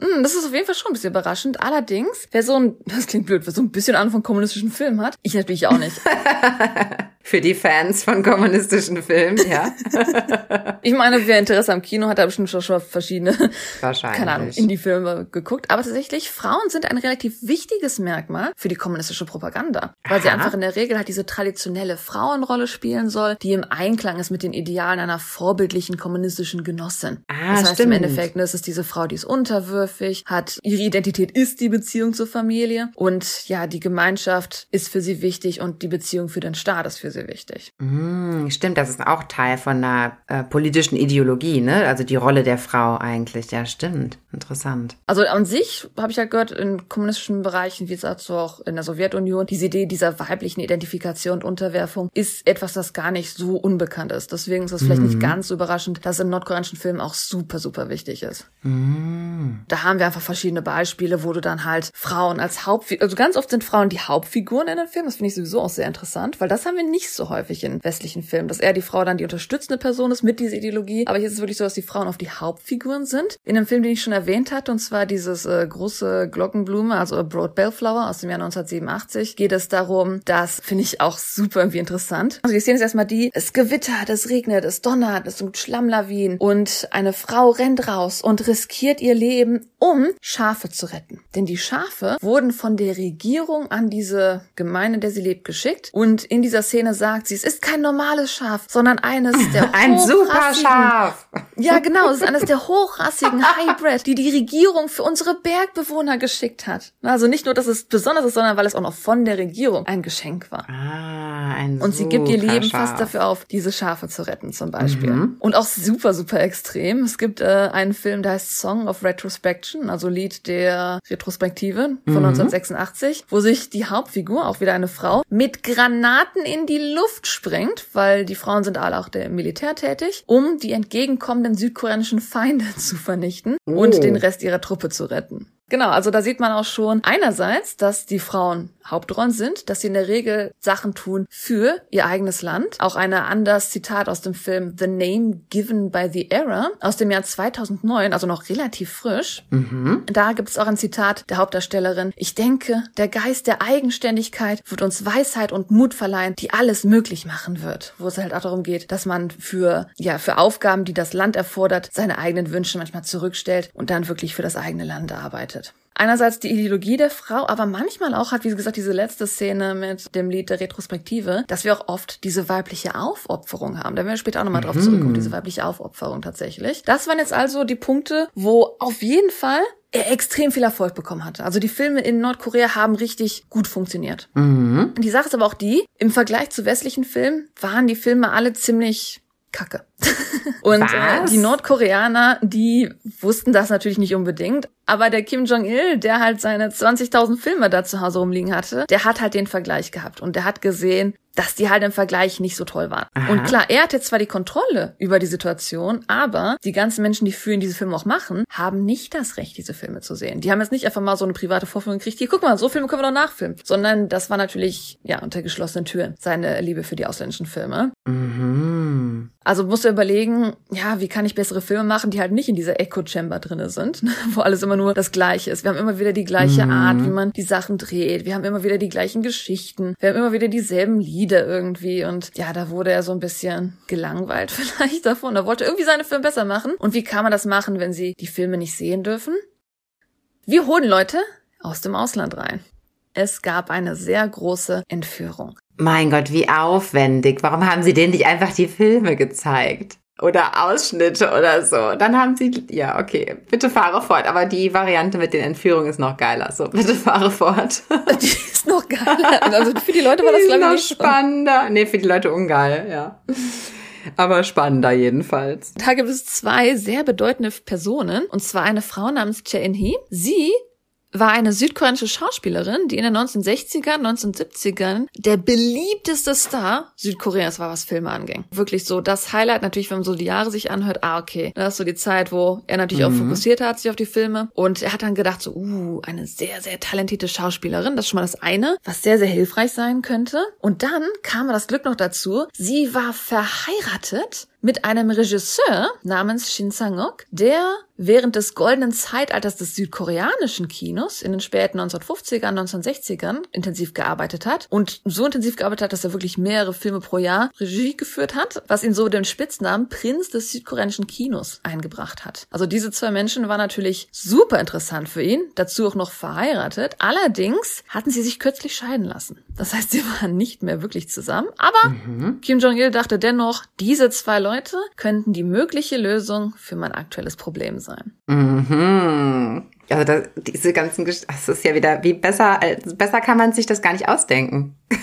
Hm, das ist auf jeden Fall schon ein bisschen überraschend. Allerdings, wer so ein, [LAUGHS] das klingt blöd, wer so ein bisschen Ahnung von kommunistischen Filmen hat, ich natürlich auch nicht. [LAUGHS] Für die Fans von kommunistischen Filmen, ja. [LAUGHS] ich meine, wer Interesse am Kino hat, hat bestimmt schon, schon verschiedene, Wahrscheinlich. keine Ahnung, Indie-Filme geguckt. Aber tatsächlich, Frauen sind ein relativ wichtiges Merkmal für die kommunistische Propaganda. Weil Aha. sie einfach in der Regel halt diese traditionelle Frauenrolle spielen soll, die im Einklang ist mit den Idealen einer vorbildlichen kommunistischen Genossin. Ah, das heißt stimmt. im Endeffekt, ne, es ist diese Frau, die ist unterwürfig, hat ihre Identität ist die Beziehung zur Familie und ja, die Gemeinschaft ist für sie wichtig und die Beziehung für den Staat ist für sie sehr wichtig. Mm, stimmt, das ist auch Teil von einer äh, politischen Ideologie, ne? Also die Rolle der Frau eigentlich. Ja, stimmt. Interessant. Also an sich habe ich ja gehört, in kommunistischen Bereichen, wie gesagt, so auch in der Sowjetunion, diese Idee dieser weiblichen Identifikation und Unterwerfung ist etwas, das gar nicht so unbekannt ist. Deswegen ist es vielleicht nicht mhm. ganz überraschend, dass es in nordkoreanischen Filmen auch super, super wichtig ist. Mm. Da haben wir einfach verschiedene Beispiele, wo du dann halt Frauen als Hauptfiguren, also ganz oft sind Frauen die Hauptfiguren in den Filmen. Das finde ich sowieso auch sehr interessant, weil das haben wir nicht so häufig in westlichen Filmen, dass er die Frau dann die unterstützende Person ist mit dieser Ideologie. Aber hier ist es wirklich so, dass die Frauen auf die Hauptfiguren sind. In einem Film, den ich schon erwähnt hatte, und zwar dieses äh, große Glockenblume, also A Broad Bellflower aus dem Jahr 1987, geht es darum, das finde ich auch super irgendwie interessant. Also die Szene ist erstmal die, es gewittert, es regnet, es donnert, es sind Schlammlawinen und eine Frau rennt raus und riskiert ihr Leben, um Schafe zu retten. Denn die Schafe wurden von der Regierung an diese Gemeinde, der sie lebt, geschickt. Und in dieser Szene sagt sie, es ist kein normales Schaf, sondern eines [LAUGHS] der Ein Superschaf. [LAUGHS] Ja, genau, es ist eines der [LAUGHS] hochrassigen Hybrid, die die Regierung für unsere Bergbewohner geschickt hat. Also nicht nur, dass es besonders ist, sondern weil es auch noch von der Regierung ein Geschenk war. Ah, ein Und sie gibt ihr Leben fast dafür auf, diese Schafe zu retten zum Beispiel. Mhm. Und auch super, super extrem. Es gibt äh, einen Film, der heißt Song of Retrospection, also Lied der Retrospektive von mhm. 1986, wo sich die Hauptfigur, auch wieder eine Frau, mit Granaten in die Luft sprengt, weil die Frauen sind alle auch der Militär tätig, um die entgegenkommenden südkoreanischen Feinde [LAUGHS] zu vernichten oh. und den Rest ihrer Truppe zu retten. Genau, also da sieht man auch schon einerseits, dass die Frauen Hauptrollen sind, dass sie in der Regel Sachen tun für ihr eigenes Land. Auch eine anders Zitat aus dem Film The Name Given by the Era aus dem Jahr 2009, also noch relativ frisch. Mhm. Da gibt es auch ein Zitat der Hauptdarstellerin. Ich denke, der Geist der Eigenständigkeit wird uns Weisheit und Mut verleihen, die alles möglich machen wird. Wo es halt auch darum geht, dass man für, ja, für Aufgaben, die das Land erfordert, seine eigenen Wünsche manchmal zurückstellt und dann wirklich für das eigene Land arbeitet einerseits die Ideologie der Frau, aber manchmal auch hat, wie gesagt, diese letzte Szene mit dem Lied der Retrospektive, dass wir auch oft diese weibliche Aufopferung haben. Da werden wir später auch nochmal drauf mhm. zurückkommen, diese weibliche Aufopferung tatsächlich. Das waren jetzt also die Punkte, wo auf jeden Fall er extrem viel Erfolg bekommen hatte. Also die Filme in Nordkorea haben richtig gut funktioniert. Mhm. Die Sache ist aber auch die, im Vergleich zu westlichen Filmen waren die Filme alle ziemlich kacke. [LAUGHS] Und äh, die Nordkoreaner, die wussten das natürlich nicht unbedingt, aber der Kim Jong-il, der halt seine 20.000 Filme da zu Hause rumliegen hatte, der hat halt den Vergleich gehabt und der hat gesehen, dass die halt im Vergleich nicht so toll waren. Aha. Und klar, er hatte zwar die Kontrolle über die Situation, aber die ganzen Menschen, die für ihn diese Filme auch machen, haben nicht das Recht, diese Filme zu sehen. Die haben jetzt nicht einfach mal so eine private Vorführung gekriegt, hier, guck mal, so Filme können wir noch nachfilmen. Sondern das war natürlich, ja, unter geschlossenen Türen, seine Liebe für die ausländischen Filme. Mhm. Also musst überlegen, ja, wie kann ich bessere Filme machen, die halt nicht in dieser Echo-Chamber drinne sind, [LAUGHS] wo alles immer nur das Gleiche ist. Wir haben immer wieder die gleiche mhm. Art, wie man die Sachen dreht. Wir haben immer wieder die gleichen Geschichten. Wir haben immer wieder dieselben Lieder irgendwie. Und ja, da wurde er so ein bisschen gelangweilt [LAUGHS] vielleicht davon. Er wollte irgendwie seine Filme besser machen. Und wie kann man das machen, wenn sie die Filme nicht sehen dürfen? Wir holen Leute aus dem Ausland rein. Es gab eine sehr große Entführung. Mein Gott, wie aufwendig. Warum haben sie denen nicht einfach die Filme gezeigt? oder Ausschnitte oder so. Dann haben sie, ja, okay, bitte fahre fort. Aber die Variante mit den Entführungen ist noch geiler. So, bitte fahre fort. [LAUGHS] Die ist noch geiler. Also für die Leute war das, glaube ich, noch spannender. Nee, für die Leute ungeil, ja. Aber spannender jedenfalls. Da gibt es zwei sehr bedeutende Personen. Und zwar eine Frau namens Chae In-hee. Sie war eine südkoreanische Schauspielerin, die in den 1960ern, 1970ern der beliebteste Star Südkoreas war, was Filme anging. Wirklich so das Highlight, natürlich, wenn man so die Jahre sich anhört, ah, okay, das ist so die Zeit, wo er natürlich auch fokussiert hat, sich auf die Filme. Und er hat dann gedacht, so, uh, eine sehr, sehr talentierte Schauspielerin, das ist schon mal das eine, was sehr, sehr hilfreich sein könnte. Und dann kam das Glück noch dazu, sie war verheiratet mit einem Regisseur namens Shin Sang-ok, der während des goldenen Zeitalters des südkoreanischen Kinos in den späten 1950ern, 1960ern intensiv gearbeitet hat und so intensiv gearbeitet hat, dass er wirklich mehrere Filme pro Jahr Regie geführt hat, was ihn so den Spitznamen Prinz des südkoreanischen Kinos eingebracht hat. Also diese zwei Menschen waren natürlich super interessant für ihn, dazu auch noch verheiratet. Allerdings hatten sie sich kürzlich scheiden lassen. Das heißt, sie waren nicht mehr wirklich zusammen, aber Kim Jong-il dachte dennoch, diese zwei Leute könnten die mögliche Lösung für mein aktuelles Problem sein. Mhm. Also das, diese ganzen, Gesch das ist ja wieder, wie besser, als, besser kann man sich das gar nicht ausdenken. [LAUGHS]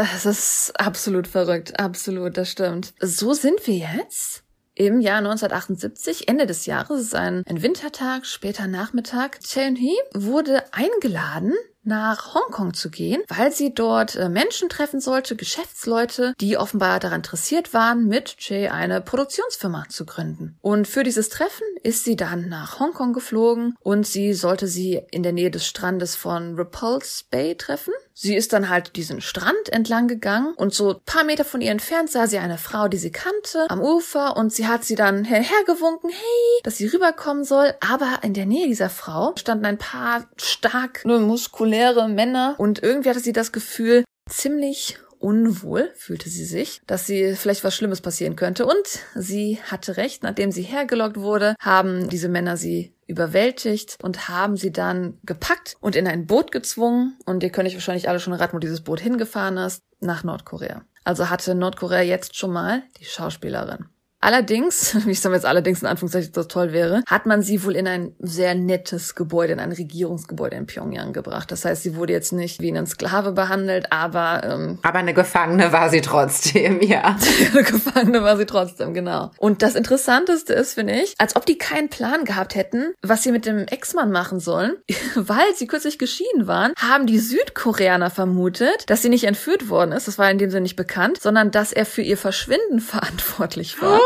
Es ist absolut verrückt, absolut, das stimmt. So sind wir jetzt im Jahr 1978, Ende des Jahres, ein, ein Wintertag, später Nachmittag. Cheon-hee wurde eingeladen, nach Hongkong zu gehen, weil sie dort äh, Menschen treffen sollte, Geschäftsleute, die offenbar daran interessiert waren, mit Jay eine Produktionsfirma zu gründen. Und für dieses Treffen ist sie dann nach Hongkong geflogen und sie sollte sie in der Nähe des Strandes von Repulse Bay treffen. Sie ist dann halt diesen Strand entlang gegangen und so paar Meter von ihr entfernt sah sie eine Frau, die sie kannte, am Ufer und sie hat sie dann hergewunken, hey, dass sie rüberkommen soll. Aber in der Nähe dieser Frau standen ein paar stark muskuläre Männer und irgendwie hatte sie das Gefühl, ziemlich unwohl fühlte sie sich, dass sie vielleicht was Schlimmes passieren könnte. Und sie hatte recht, nachdem sie hergelockt wurde, haben diese Männer sie überwältigt und haben sie dann gepackt und in ein Boot gezwungen. Und ihr könnt euch wahrscheinlich alle schon raten, wo dieses Boot hingefahren ist, nach Nordkorea. Also hatte Nordkorea jetzt schon mal die Schauspielerin. Allerdings, [LAUGHS] wie ich sage jetzt allerdings in Anführungszeichen, dass das toll wäre, hat man sie wohl in ein sehr nettes Gebäude, in ein Regierungsgebäude in Pyongyang gebracht. Das heißt, sie wurde jetzt nicht wie ein Sklave behandelt, aber ähm, [LAUGHS] Aber eine Gefangene war sie trotzdem, [LAUGHS] ja. eine Gefangene war sie trotzdem, genau. Und das Interessanteste ist, finde ich, als ob die keinen Plan gehabt hätten, was sie mit dem Ex-Mann machen sollen, weil sie kürzlich geschieden waren, haben die Südkoreaner vermutet, dass sie nicht entführt worden ist, das war in dem Sinne nicht bekannt, sondern dass er für ihr Verschwinden verantwortlich war.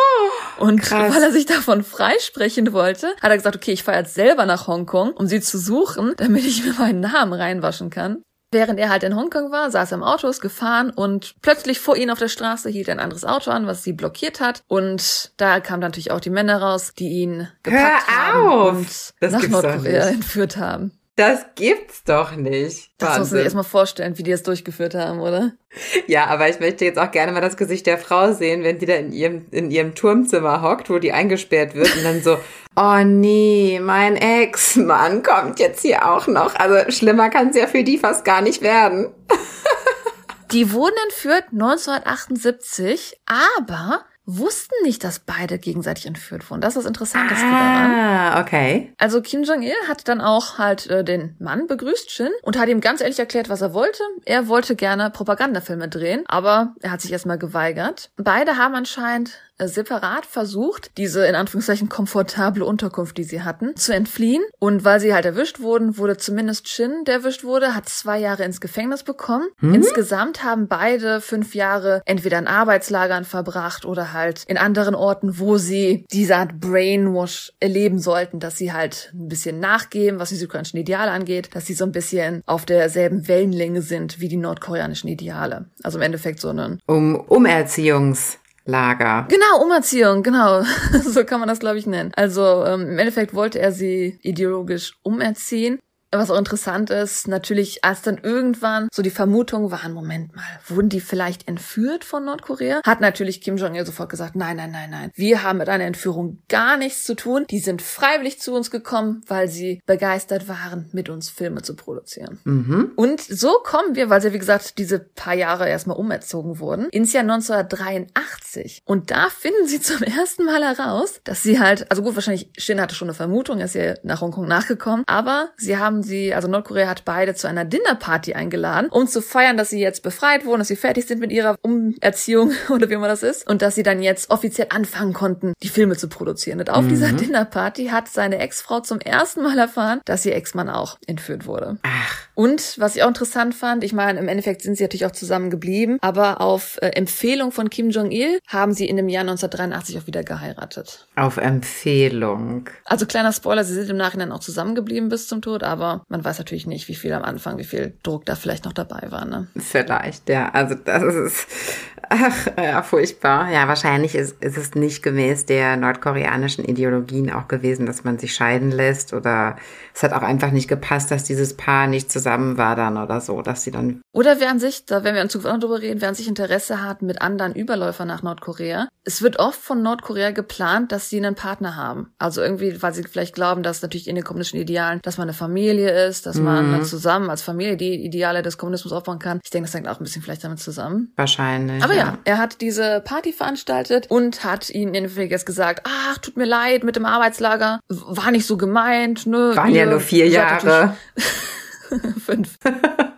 Und krass. weil er sich davon freisprechen wollte, hat er gesagt, okay, ich fahre jetzt selber nach Hongkong, um sie zu suchen, damit ich mir meinen Namen reinwaschen kann. Während er halt in Hongkong war, saß er im Auto, ist gefahren und plötzlich vor ihnen auf der Straße hielt ein anderes Auto an, was sie blockiert hat. Und da kamen dann natürlich auch die Männer raus, die ihn gepackt Hör haben auf! und Das nach Nordkorea entführt haben. Das gibt's doch nicht. Das muss man sich erstmal vorstellen, wie die es durchgeführt haben, oder? Ja, aber ich möchte jetzt auch gerne mal das Gesicht der Frau sehen, wenn die da in ihrem, in ihrem Turmzimmer hockt, wo die eingesperrt wird und dann so, [LAUGHS] oh nee, mein Ex-Mann kommt jetzt hier auch noch. Also schlimmer kann es ja für die fast gar nicht werden. [LAUGHS] Die wurden entführt 1978, aber wussten nicht, dass beide gegenseitig entführt wurden. Das ist das Interessanteste daran. Ah, okay. Also Kim Jong-il hat dann auch halt äh, den Mann begrüßt, Shin, und hat ihm ganz ehrlich erklärt, was er wollte. Er wollte gerne Propagandafilme drehen, aber er hat sich erstmal geweigert. Beide haben anscheinend separat versucht, diese in Anführungszeichen komfortable Unterkunft, die sie hatten, zu entfliehen. Und weil sie halt erwischt wurden, wurde zumindest Shin, der erwischt wurde, hat zwei Jahre ins Gefängnis bekommen. Insgesamt haben beide fünf Jahre entweder in Arbeitslagern verbracht oder halt in anderen Orten, wo sie diese Art Brainwash erleben sollten, dass sie halt ein bisschen nachgeben, was die südkoreanischen Ideale angeht, dass sie so ein bisschen auf derselben Wellenlänge sind wie die nordkoreanischen Ideale. Also im Endeffekt so einen Um Umerziehungslager. Genau, Umerziehung, genau. [LAUGHS] so kann man das, glaube ich, nennen. Also ähm, im Endeffekt wollte er sie ideologisch umerziehen. Was auch interessant ist, natürlich, als dann irgendwann so die Vermutung waren, Moment mal, wurden die vielleicht entführt von Nordkorea? Hat natürlich Kim Jong-il sofort gesagt, nein, nein, nein, nein. Wir haben mit einer Entführung gar nichts zu tun. Die sind freiwillig zu uns gekommen, weil sie begeistert waren, mit uns Filme zu produzieren. Mhm. Und so kommen wir, weil sie, wie gesagt, diese paar Jahre erstmal umerzogen wurden, ins Jahr 1983. Und da finden sie [LAUGHS] zum ersten Mal heraus, dass sie halt, also gut, wahrscheinlich Shin hatte schon eine Vermutung, er ist ja nach Hongkong nachgekommen, aber sie haben sie, also Nordkorea hat beide zu einer Dinnerparty eingeladen, um zu feiern, dass sie jetzt befreit wurden, dass sie fertig sind mit ihrer Umerziehung [LAUGHS] oder wie immer das ist und dass sie dann jetzt offiziell anfangen konnten, die Filme zu produzieren. Und auf Mhm. dieser Dinnerparty hat seine Ex-Frau zum ersten Mal erfahren, dass ihr Ex-Mann auch entführt wurde. Ach, Und was ich auch interessant fand, ich meine, im Endeffekt sind sie natürlich auch zusammen geblieben, aber auf äh, Empfehlung von Kim Jong-il haben sie in dem Jahr 1983 auch wieder geheiratet. auf Empfehlung. Also kleiner Spoiler, sie sind im Nachhinein auch zusammengeblieben bis zum Tod, aber man weiß natürlich nicht, wie viel am Anfang, wie viel Druck da vielleicht noch dabei war. Ne? Vielleicht, ja. Also das ist ach, ja, furchtbar. Ja, wahrscheinlich ist, ist es nicht gemäß der nordkoreanischen Ideologien auch gewesen, dass man sich scheiden lässt oder es hat auch einfach nicht gepasst, dass dieses Paar nicht zusammen war dann oder so, dass sie dann Oder wer an sich, da werden wir in Zukunft drüber reden, wer an sich Interesse hat mit anderen Überläufern nach Nordkorea. Es wird oft von Nordkorea geplant, dass sie einen Partner haben. Also irgendwie, weil sie vielleicht glauben, dass natürlich in den kommunistischen Idealen, dass man eine Familie ist, dass man zusammen als Familie die Ideale des Kommunismus aufbauen kann. Ich denke, das hängt auch ein bisschen vielleicht damit zusammen. wahrscheinlich. Aber ja, er hat diese Party veranstaltet und hat ihnen in jetzt gesagt, ach, tut mir leid mit dem Arbeitslager, war nicht so gemeint, ne? Waren ja nur vier Jahre. [LAUGHS] [LAUGHS] Fünf. [LAUGHS]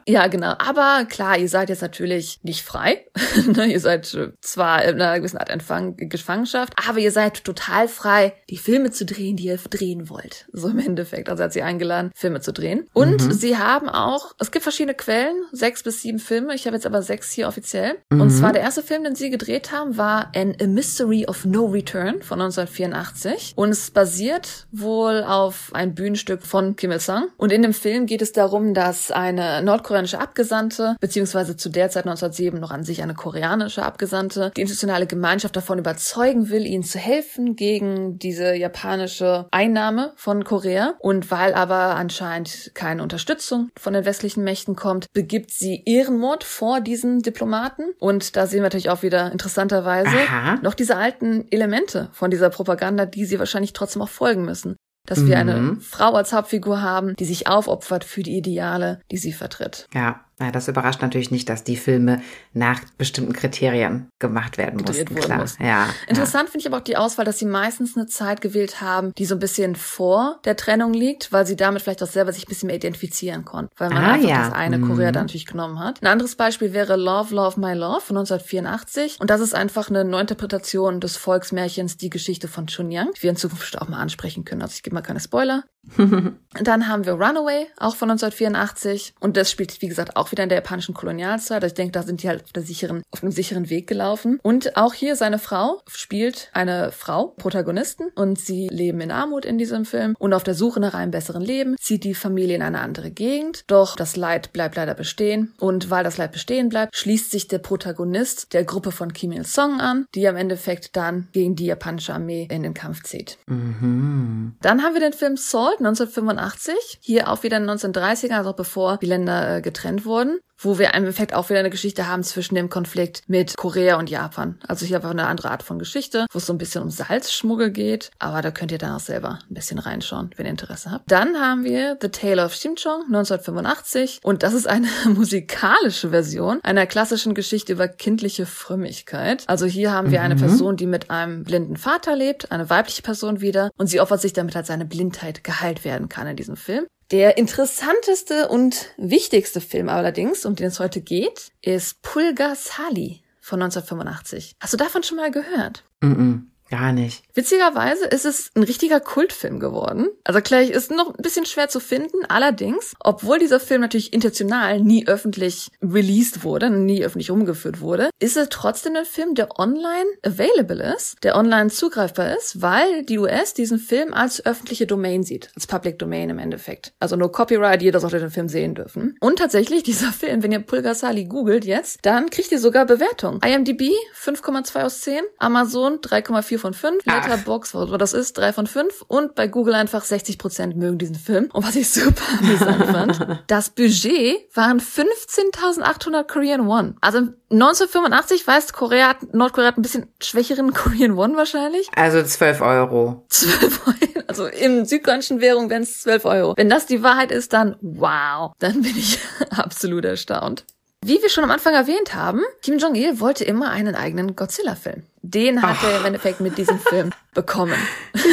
Ja, genau. Aber klar, ihr seid jetzt natürlich nicht frei. [LAUGHS] Ne, ihr seid äh, zwar in einer gewissen Art Entfang Gefangenschaft, aber ihr seid total frei, die Filme zu drehen, die ihr drehen wollt. So im Endeffekt. Also hat sie eingeladen, Filme zu drehen. Und sie haben auch, es gibt verschiedene Quellen, sechs bis sieben Filme. Ich habe jetzt aber sechs hier offiziell. Und zwar der erste Film, den sie gedreht haben, war An A Mystery of No Return von 1984. Und es basiert wohl auf ein Bühnenstück von Kim Il-sung. Und in dem Film geht es darum, dass eine nordkoreanische Abgesandte, beziehungsweise zu der Zeit 1907 noch an sich eine koreanische Abgesandte, die internationale Gemeinschaft davon überzeugen will, ihnen zu helfen gegen diese japanische Einnahme von Korea. Und weil aber anscheinend keine Unterstützung von den westlichen Mächten kommt, begibt sie Ehrenmord vor diesen Diplomaten. Und da sehen wir natürlich auch wieder interessanterweise Aha. noch diese alten Elemente von dieser Propaganda, die sie wahrscheinlich trotzdem auch folgen müssen. Dass wir eine Mhm. Frau als Hauptfigur haben, die sich aufopfert für die Ideale, die sie vertritt. Ja, ja, das überrascht natürlich nicht, dass die Filme nach bestimmten Kriterien gemacht werden Gedreht mussten. Klar. mussten. Ja, Interessant finde ich aber auch die Auswahl, dass sie meistens eine Zeit gewählt haben, die so ein bisschen vor der Trennung liegt, weil sie damit vielleicht auch selber sich ein bisschen mehr identifizieren konnten. Weil man Ah, einfach ja. das eine Mhm. Korea da natürlich genommen hat. Ein anderes Beispiel wäre Love, Love, My Love von 1984. Und das ist einfach eine Neuinterpretation des Volksmärchens Die Geschichte von Chunyang, die wir in Zukunft auch mal ansprechen können. Also ich gebe mal keine Spoiler. [LAUGHS] Dann haben wir Runaway, auch von 1984. Und das spielt, wie gesagt, auch wieder in der japanischen Kolonialzeit. Also ich denke, da sind die halt auf, der sicheren, auf einem sicheren Weg gelaufen. Und auch hier seine Frau spielt eine Frau, Protagonisten. Und sie leben in Armut in diesem Film. Und auf der Suche nach einem besseren Leben zieht die Familie in eine andere Gegend. Doch das Leid bleibt leider bestehen. Und weil das Leid bestehen bleibt, schließt sich der Protagonist der Gruppe von Kim Il-sung an, die am Endeffekt dann gegen die japanische Armee in den Kampf zieht. Mhm. Dann haben wir den Film Salt 1985, hier auch wieder in den 1930ern, also auch bevor die Länder äh, getrennt wurden, wo wir im Endeffekt auch wieder eine Geschichte haben zwischen dem Konflikt mit Korea und Japan. Also hier einfach eine andere Art von Geschichte, wo es so ein bisschen um Salzschmuggel geht, aber da könnt ihr dann auch selber ein bisschen reinschauen, wenn ihr Interesse habt. Dann haben wir The Tale of Shimchong 1985 und das ist eine [LAUGHS] musikalische Version einer klassischen Geschichte über kindliche Frömmigkeit. Also hier haben wir eine Person, die mit einem blinden Vater lebt, eine weibliche Person wieder und sie opfert sich damit, als seine Blindheit geheilt werden kann in diesem Film. Der interessanteste und wichtigste Film allerdings, um den es heute geht, ist Pulga Sali von 1985. Hast du davon schon mal gehört? Mhm. Gar nicht. Witzigerweise ist es ein richtiger Kultfilm geworden. Also klar, ist noch ein bisschen schwer zu finden. Allerdings, obwohl dieser Film natürlich intentional nie öffentlich released wurde, nie öffentlich umgeführt wurde, ist er trotzdem ein Film, der online available ist, der online zugreifbar ist, weil die US diesen Film als öffentliche Domain sieht, als Public Domain im Endeffekt. Also nur Copyright, jeder sollte den Film sehen dürfen. Und tatsächlich, [LAUGHS] dieser Film, wenn ihr Pulgasali googelt jetzt, dann kriegt ihr sogar Bewertung. IMDb 5,2 aus 10, Amazon 3,4 von 5, Letterbox, was das ist, 3 von 5 und bei Google einfach 60 Prozent mögen diesen Film. Und was ich super [LAUGHS] amüsant fand, das Budget waren 15.800 Korean Won. Also 1985 weiß Korea, hat, Nordkorea hat ein bisschen schwächeren Korean Won wahrscheinlich. Also 12 Euro. 12 Euro. Also in südkoreanischen Währung wären es 12 Euro. Wenn das die Wahrheit ist, dann wow. Dann bin ich [LAUGHS] absolut erstaunt. Wie wir schon am Anfang erwähnt haben, Kim Jong-il wollte immer einen eigenen Godzilla-Film. Den hat Ach. er im Endeffekt mit diesem Film [LAUGHS] bekommen.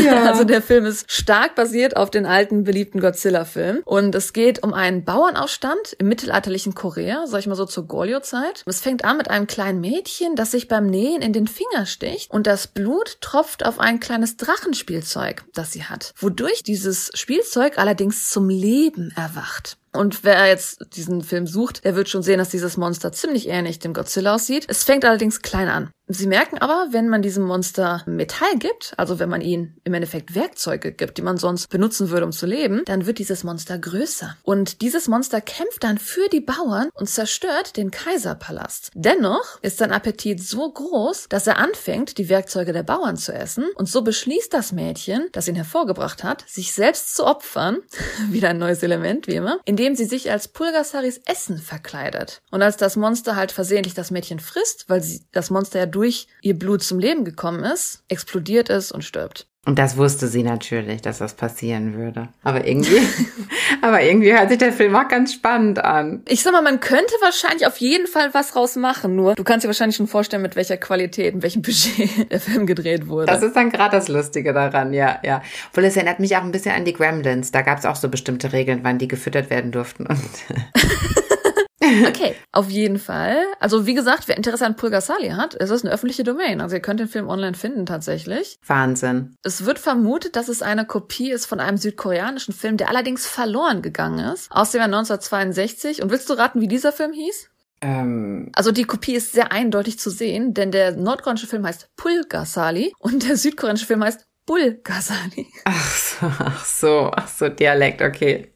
Ja. [LAUGHS] Also der Film ist stark basiert auf den alten beliebten Godzilla-Film. Und es geht um einen Bauernaufstand im mittelalterlichen Korea, sag ich mal so zur Goryeo-Zeit. Es fängt an mit einem kleinen Mädchen, das sich beim Nähen in den Finger sticht und das Blut tropft auf ein kleines Drachenspielzeug, das sie hat. Wodurch dieses Spielzeug allerdings zum Leben erwacht. Und wer jetzt diesen Film sucht, der wird schon sehen, dass dieses Monster ziemlich ähnlich dem Godzilla aussieht. Es fängt allerdings klein an. Sie merken aber, wenn man diesem Monster Metall gibt, also wenn man ihnen im Endeffekt Werkzeuge gibt, die man sonst benutzen würde, um zu leben, dann wird dieses Monster größer. Und dieses Monster kämpft dann für die Bauern und zerstört den Kaiserpalast. Dennoch ist sein Appetit so groß, dass er anfängt, die Werkzeuge der Bauern zu essen. Und so beschließt das Mädchen, das ihn hervorgebracht hat, sich selbst zu opfern, [LAUGHS] wieder ein neues Element, wie immer, indem sie sich als Pulgasaris Essen verkleidet. Und als das Monster halt versehentlich das Mädchen frisst, weil sie das Monster ja durch ihr Blut zum Leben gekommen ist, explodiert es und stirbt. Und das wusste sie natürlich, dass das passieren würde. Aber irgendwie, [LAUGHS] aber irgendwie hört sich der Film auch ganz spannend an. Ich sag mal, man könnte wahrscheinlich auf jeden Fall was rausmachen. Nur du kannst dir wahrscheinlich schon vorstellen, mit welcher Qualität, mit welchem Budget [LAUGHS] der Film gedreht wurde. Das ist dann gerade das Lustige daran, ja, ja. Obwohl es erinnert mich auch ein bisschen an die Gremlins. Da gab es auch so bestimmte Regeln, wann die gefüttert werden durften. Und [LAUGHS] Okay, auf jeden Fall. Also wie gesagt, wer Interesse an Pulgasali hat, es ist eine öffentliche Domain. Also ihr könnt den Film online finden tatsächlich. Wahnsinn. Es wird vermutet, dass es eine Kopie ist von einem südkoreanischen Film, der allerdings verloren gegangen ist, aus dem Jahr 1962. Und willst du raten, wie dieser Film hieß? Ähm. Also die Kopie ist sehr eindeutig zu sehen, denn der nordkoreanische Film heißt Pulgasali und der südkoreanische Film heißt Bulgasali. Ach so, ach so, ach so, Dialekt, okay.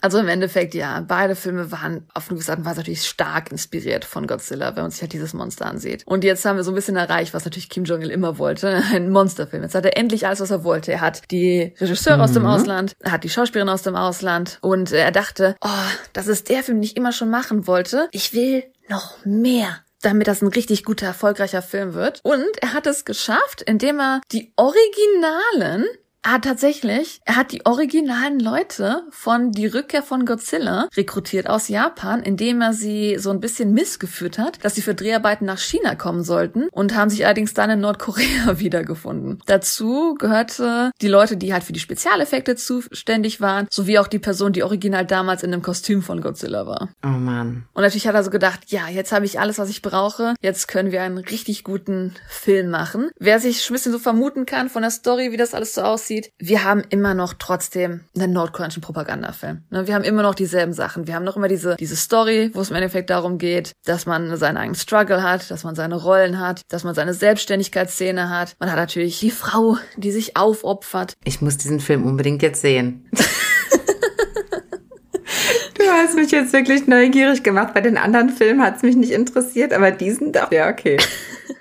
Also im Endeffekt, ja, beide Filme waren auf eine gewisse Art und Weise natürlich stark inspiriert von Godzilla, wenn man sich halt dieses Monster ansieht. Und jetzt haben wir so ein bisschen erreicht, was natürlich Kim Jong-il immer wollte, [LAUGHS] ein Monsterfilm. Jetzt hat er endlich alles, was er wollte. Er hat die Regisseure mhm. aus dem mhm. Ausland, er hat die Schauspielerin aus dem Ausland und er dachte, oh, das ist der Film, den ich immer schon machen wollte. Ich will noch mehr damit das ein richtig guter, erfolgreicher Film wird. Und er hat es geschafft, indem er die Originalen Ah, tatsächlich. Er hat die originalen Leute von Die Rückkehr von Godzilla rekrutiert aus Japan, indem er sie so ein bisschen missgeführt hat, dass sie für Dreharbeiten nach China kommen sollten und haben sich allerdings dann in Nordkorea [LAUGHS] wiedergefunden. Dazu gehörte die Leute, die halt für die Spezialeffekte zuständig waren, sowie auch die Person, die original damals in dem Kostüm von Godzilla war. Oh man. Und natürlich hat er so gedacht, ja, jetzt habe ich alles, was ich brauche. Jetzt können wir einen richtig guten Film machen. Wer sich ein bisschen so vermuten kann von der Story, wie das alles so aussieht, aussieht, wir haben immer noch trotzdem einen nordkoreanischen Propagandafilm. Ne, wir haben immer noch dieselben Sachen. Wir haben noch immer diese, diese Story, wo es im Endeffekt darum geht, dass man seinen eigenen Struggle hat, dass man seine Rollen hat, dass man seine Selbstständigkeitsszene hat. Man hat natürlich die Frau, die sich aufopfert. Ich muss diesen Film unbedingt jetzt sehen. [LAUGHS] Du hast mich jetzt wirklich neugierig gemacht. Bei den anderen Filmen hat es mich nicht interessiert, aber diesen doch. Ja, okay.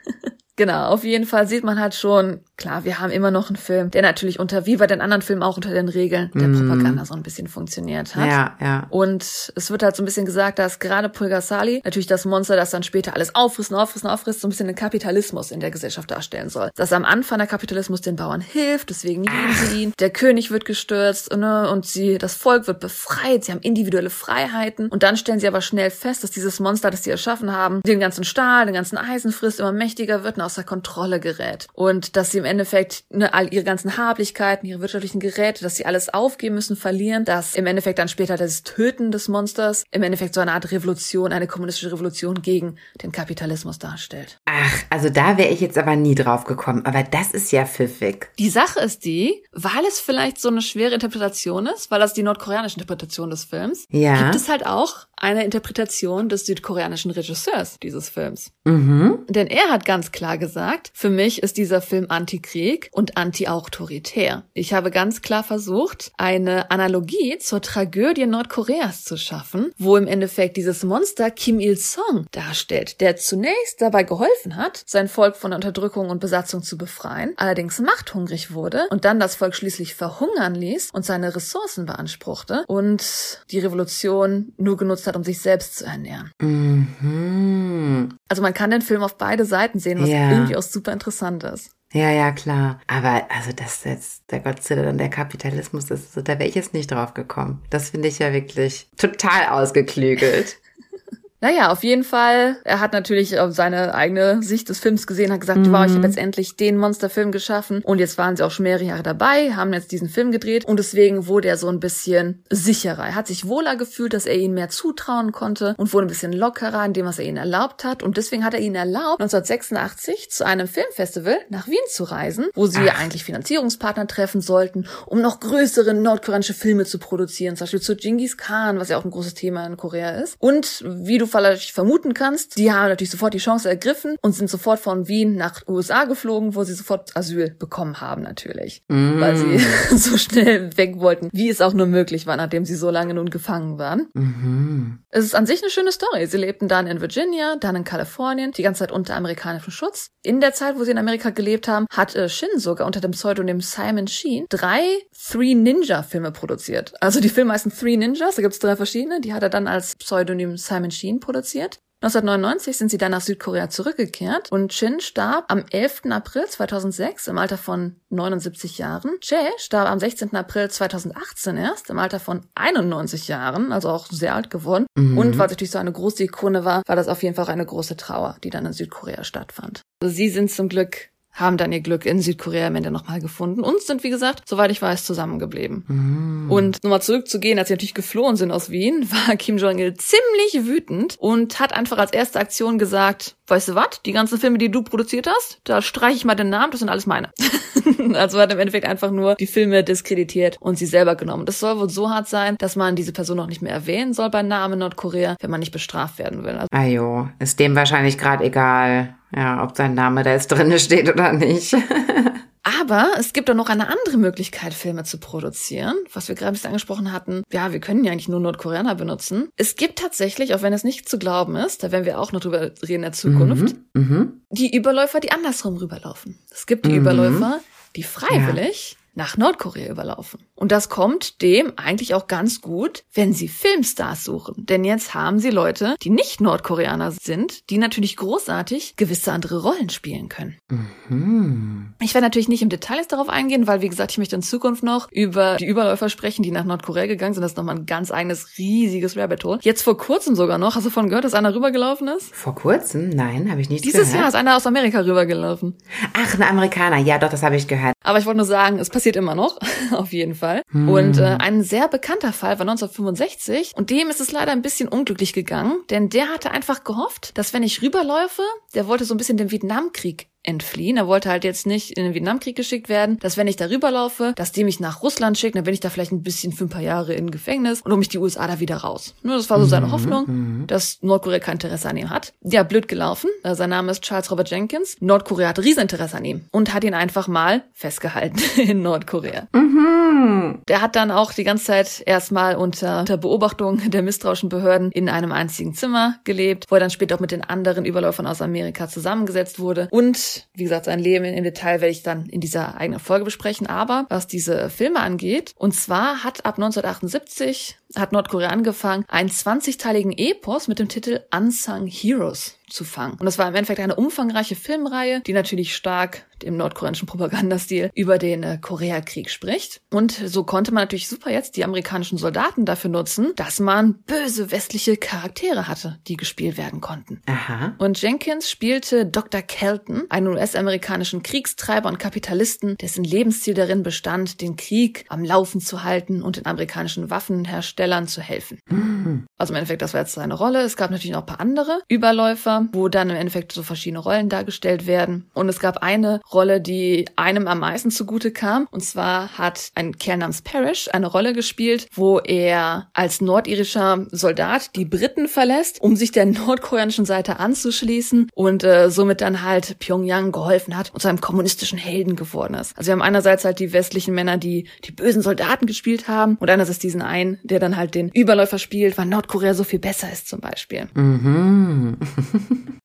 [LAUGHS] Genau, auf jeden Fall sieht man halt schon, klar, wir haben immer noch einen Film, der natürlich unter, wie bei den anderen Filmen auch unter den Regeln der mm. Propaganda so ein bisschen funktioniert hat. Ja, ja. Und es wird halt so ein bisschen gesagt, dass gerade Pulgasali natürlich das Monster, das dann später alles auffrisst, auffrisst, auffrisst, so ein bisschen den Kapitalismus in der Gesellschaft darstellen soll. Dass am Anfang der Kapitalismus den Bauern hilft, deswegen lieben sie ihn. Der König wird gestürzt ne, und sie, das Volk wird befreit, sie haben individuelle Freiheiten. Und dann stellen sie aber schnell fest, dass dieses Monster, das sie erschaffen haben, den ganzen Stahl, den ganzen Eisen frisst, immer mächtiger wird außer Kontrolle gerät. Und dass sie im Endeffekt ne, all ihre ganzen Hablichkeiten, ihre wirtschaftlichen Geräte, dass sie alles aufgeben müssen, verlieren, dass im Endeffekt dann später das Töten des Monsters im Endeffekt so eine Art Revolution, eine kommunistische Revolution gegen den Kapitalismus darstellt. Ach, also da wäre ich jetzt aber nie drauf gekommen. Aber das ist ja pfiffig. Die Sache ist die, weil es vielleicht so eine schwere Interpretation ist, weil das die nordkoreanische Interpretation des Films, ja. gibt es halt auch eine Interpretation des südkoreanischen Regisseurs dieses Films. Mhm. Denn er hat ganz klar klar gesagt, für mich ist dieser Film Antikrieg und anti-autoritär. Ich habe ganz klar versucht, eine Analogie zur Tragödie Nordkoreas zu schaffen, wo im Endeffekt dieses Monster Kim Il-sung darstellt, der zunächst dabei geholfen hat, sein Volk von Unterdrückung und Besatzung zu befreien, allerdings machthungrig wurde und dann das Volk schließlich verhungern ließ und seine Ressourcen beanspruchte und die Revolution nur genutzt hat, um sich selbst zu ernähren. Mhm. Also man kann den Film auf beide Seiten sehen, was Ja. irgendwie auch super interessant ist. Ja, ja, klar. Aber also das jetzt, der Godzilla und der Kapitalismus, das, da wäre ich jetzt nicht drauf gekommen. Das finde ich ja wirklich total ausgeklügelt. Naja, auf jeden Fall. Er hat natürlich auf seine eigene Sicht des Films gesehen, hat gesagt, wow, ich habe jetzt endlich den Monsterfilm geschaffen. Und jetzt waren sie auch schon mehrere Jahre dabei, haben jetzt diesen Film gedreht. Und deswegen wurde er so ein bisschen sicherer. Er hat sich wohler gefühlt, dass er ihnen mehr zutrauen konnte und wurde ein bisschen lockerer in dem, was er ihnen erlaubt hat. Und deswegen hat er ihnen erlaubt, 1986 zu einem Filmfestival nach Wien zu reisen, wo sie eigentlich Finanzierungspartner treffen sollten, um noch größere nordkoreanische Filme zu produzieren. Zum Beispiel zu Genghis Khan, was ja auch ein großes Thema in Korea ist. Und wie du vielleicht vermuten kannst, die haben natürlich sofort die Chance ergriffen und sind sofort von Wien nach USA geflogen, wo sie sofort Asyl bekommen haben natürlich. Weil sie [LAUGHS] so schnell weg wollten, wie es auch nur möglich war, nachdem sie so lange nun gefangen waren. Mhm. Es ist an sich eine schöne Story. Sie lebten dann in Virginia, dann in Kalifornien, die ganze Zeit unter amerikanischem Schutz. In der Zeit, wo sie in Amerika gelebt haben, hat äh, Shin sogar unter dem Pseudonym Simon Sheen drei Three Ninja Filme produziert. Also die Filme heißen Three Ninjas, da gibt's drei verschiedene. Die hat er dann als Pseudonym Simon Sheen produziert. 1999 sind sie dann nach Südkorea zurückgekehrt und Shin starb am 11. April 2006 im Alter von 79 Jahren. Jae starb am 16. April 2018 erst im Alter von 91 Jahren, also auch sehr alt geworden. Und weil es natürlich so eine große Ikone war, war das auf jeden Fall auch eine große Trauer, die dann in Südkorea stattfand. Also sie sind zum Glück haben dann ihr Glück in Südkorea am Ende nochmal gefunden und sind, wie gesagt, soweit ich weiß, zusammengeblieben. Und nochmal zurückzugehen, als sie natürlich geflohen sind aus Wien, [LAUGHS] war Kim Jong-il ziemlich wütend und hat einfach als erste Aktion gesagt, weißt du was, die ganzen Filme, die du produziert hast, da streiche ich mal den Namen, das sind alles meine. [LAUGHS] also hat im Endeffekt einfach nur die Filme diskreditiert und sie selber genommen. Das soll wohl so hart sein, dass man diese Person auch nicht mehr erwähnen soll bei Namen Nordkorea, wenn man nicht bestraft werden will. Also Ajo, ist dem wahrscheinlich gerade egal, ja, ob sein Name da jetzt drinne steht oder nicht. [LAUGHS] Aber es gibt auch noch eine andere Möglichkeit, Filme zu produzieren, was wir gerade ein bisschen angesprochen hatten. Ja, wir können ja eigentlich nur Nordkoreaner benutzen. Es gibt tatsächlich, auch wenn es nicht zu glauben ist, da werden wir auch noch drüber reden in der Zukunft, Mhm. die Überläufer, die andersrum rüberlaufen. Es gibt die Mhm. Überläufer, die freiwillig nach Nordkorea überlaufen. Und das kommt dem eigentlich auch ganz gut, wenn sie Filmstars suchen. Denn jetzt haben sie Leute, die nicht Nordkoreaner sind, die natürlich großartig gewisse andere Rollen spielen können. Mhm. Ich werde natürlich nicht im Detail jetzt darauf eingehen, weil, wie gesagt, ich möchte in Zukunft noch über die Überläufer sprechen, die nach Nordkorea gegangen sind. Das ist nochmal ein ganz eigenes, riesiges Rabbit Hole. Jetzt vor kurzem sogar noch. Hast du davon gehört, dass einer rübergelaufen ist? Vor kurzem? Nein, habe ich nicht Dieses gehört. Jahr ist einer aus Amerika rübergelaufen. Ach, ein Amerikaner. Ja, doch, das habe ich gehört. Aber ich wollte nur sagen, es passiert immer noch, [LAUGHS] auf jeden Fall. Und äh, ein sehr bekannter Fall war 1965 und dem ist es leider ein bisschen unglücklich gegangen, denn der hatte einfach gehofft, dass wenn ich rüberläufe, der wollte so ein bisschen den Vietnamkrieg entfliehen. Er wollte halt jetzt nicht in den Vietnamkrieg geschickt werden, dass wenn ich da rüberlaufe, dass die mich nach Russland schicken, dann bin ich da vielleicht ein bisschen für ein paar Jahre in Gefängnis und hole mich die USA da wieder raus. Nur das war so seine Hoffnung, dass Nordkorea kein Interesse an ihm hat. Ja, blöd gelaufen. Äh, Sein Name ist Charles Robert Jenkins. Nordkorea hat Rieseninteresse an ihm und hat ihn einfach mal festgehalten [LAUGHS] in Nordkorea. Mhm. Der hat dann auch die ganze Zeit erstmal unter, unter Beobachtung der misstrauischen Behörden in einem einzigen Zimmer gelebt, wo er dann später auch mit den anderen Überläufern aus Amerika zusammengesetzt wurde. Und wie gesagt, sein Leben im Detail werde ich dann in dieser eigenen Folge besprechen. Aber was diese Filme angeht, und zwar hat ab 1978 hat Nordkorea angefangen, einen 20-teiligen Epos mit dem Titel Unsung Heroes zu fangen. Und das war im Endeffekt eine umfangreiche Filmreihe, die natürlich stark dem nordkoreanischen Propagandastil über den äh, Koreakrieg spricht. Und so konnte man natürlich super jetzt die amerikanischen Soldaten dafür nutzen, dass man böse westliche Charaktere hatte, die gespielt werden konnten. Aha. Und Jenkins spielte Dr. Kelton, einen US-amerikanischen Kriegstreiber und Kapitalisten, dessen Lebensziel darin bestand, den Krieg am Laufen zu halten und den amerikanischen Waffenherstellern zu helfen. Also im Endeffekt, das war jetzt seine Rolle. Es gab natürlich noch ein paar andere Überläufer, wo dann im Endeffekt so verschiedene Rollen dargestellt werden. Und es gab eine Rolle, die einem am meisten zugute kam. Und zwar hat ein Kerl namens Parrish eine Rolle gespielt, wo er als nordirischer Soldat die Briten verlässt, um sich der nordkoreanischen Seite anzuschließen und äh, somit dann halt Pyongyang geholfen hat und zu einem kommunistischen Helden geworden ist. Also wir haben einerseits halt die westlichen Männer, die die bösen Soldaten gespielt haben und einerseits diesen einen, der dann halt den Überläufer spielt, weil Nordkorea so viel besser ist zum Beispiel. Mhm.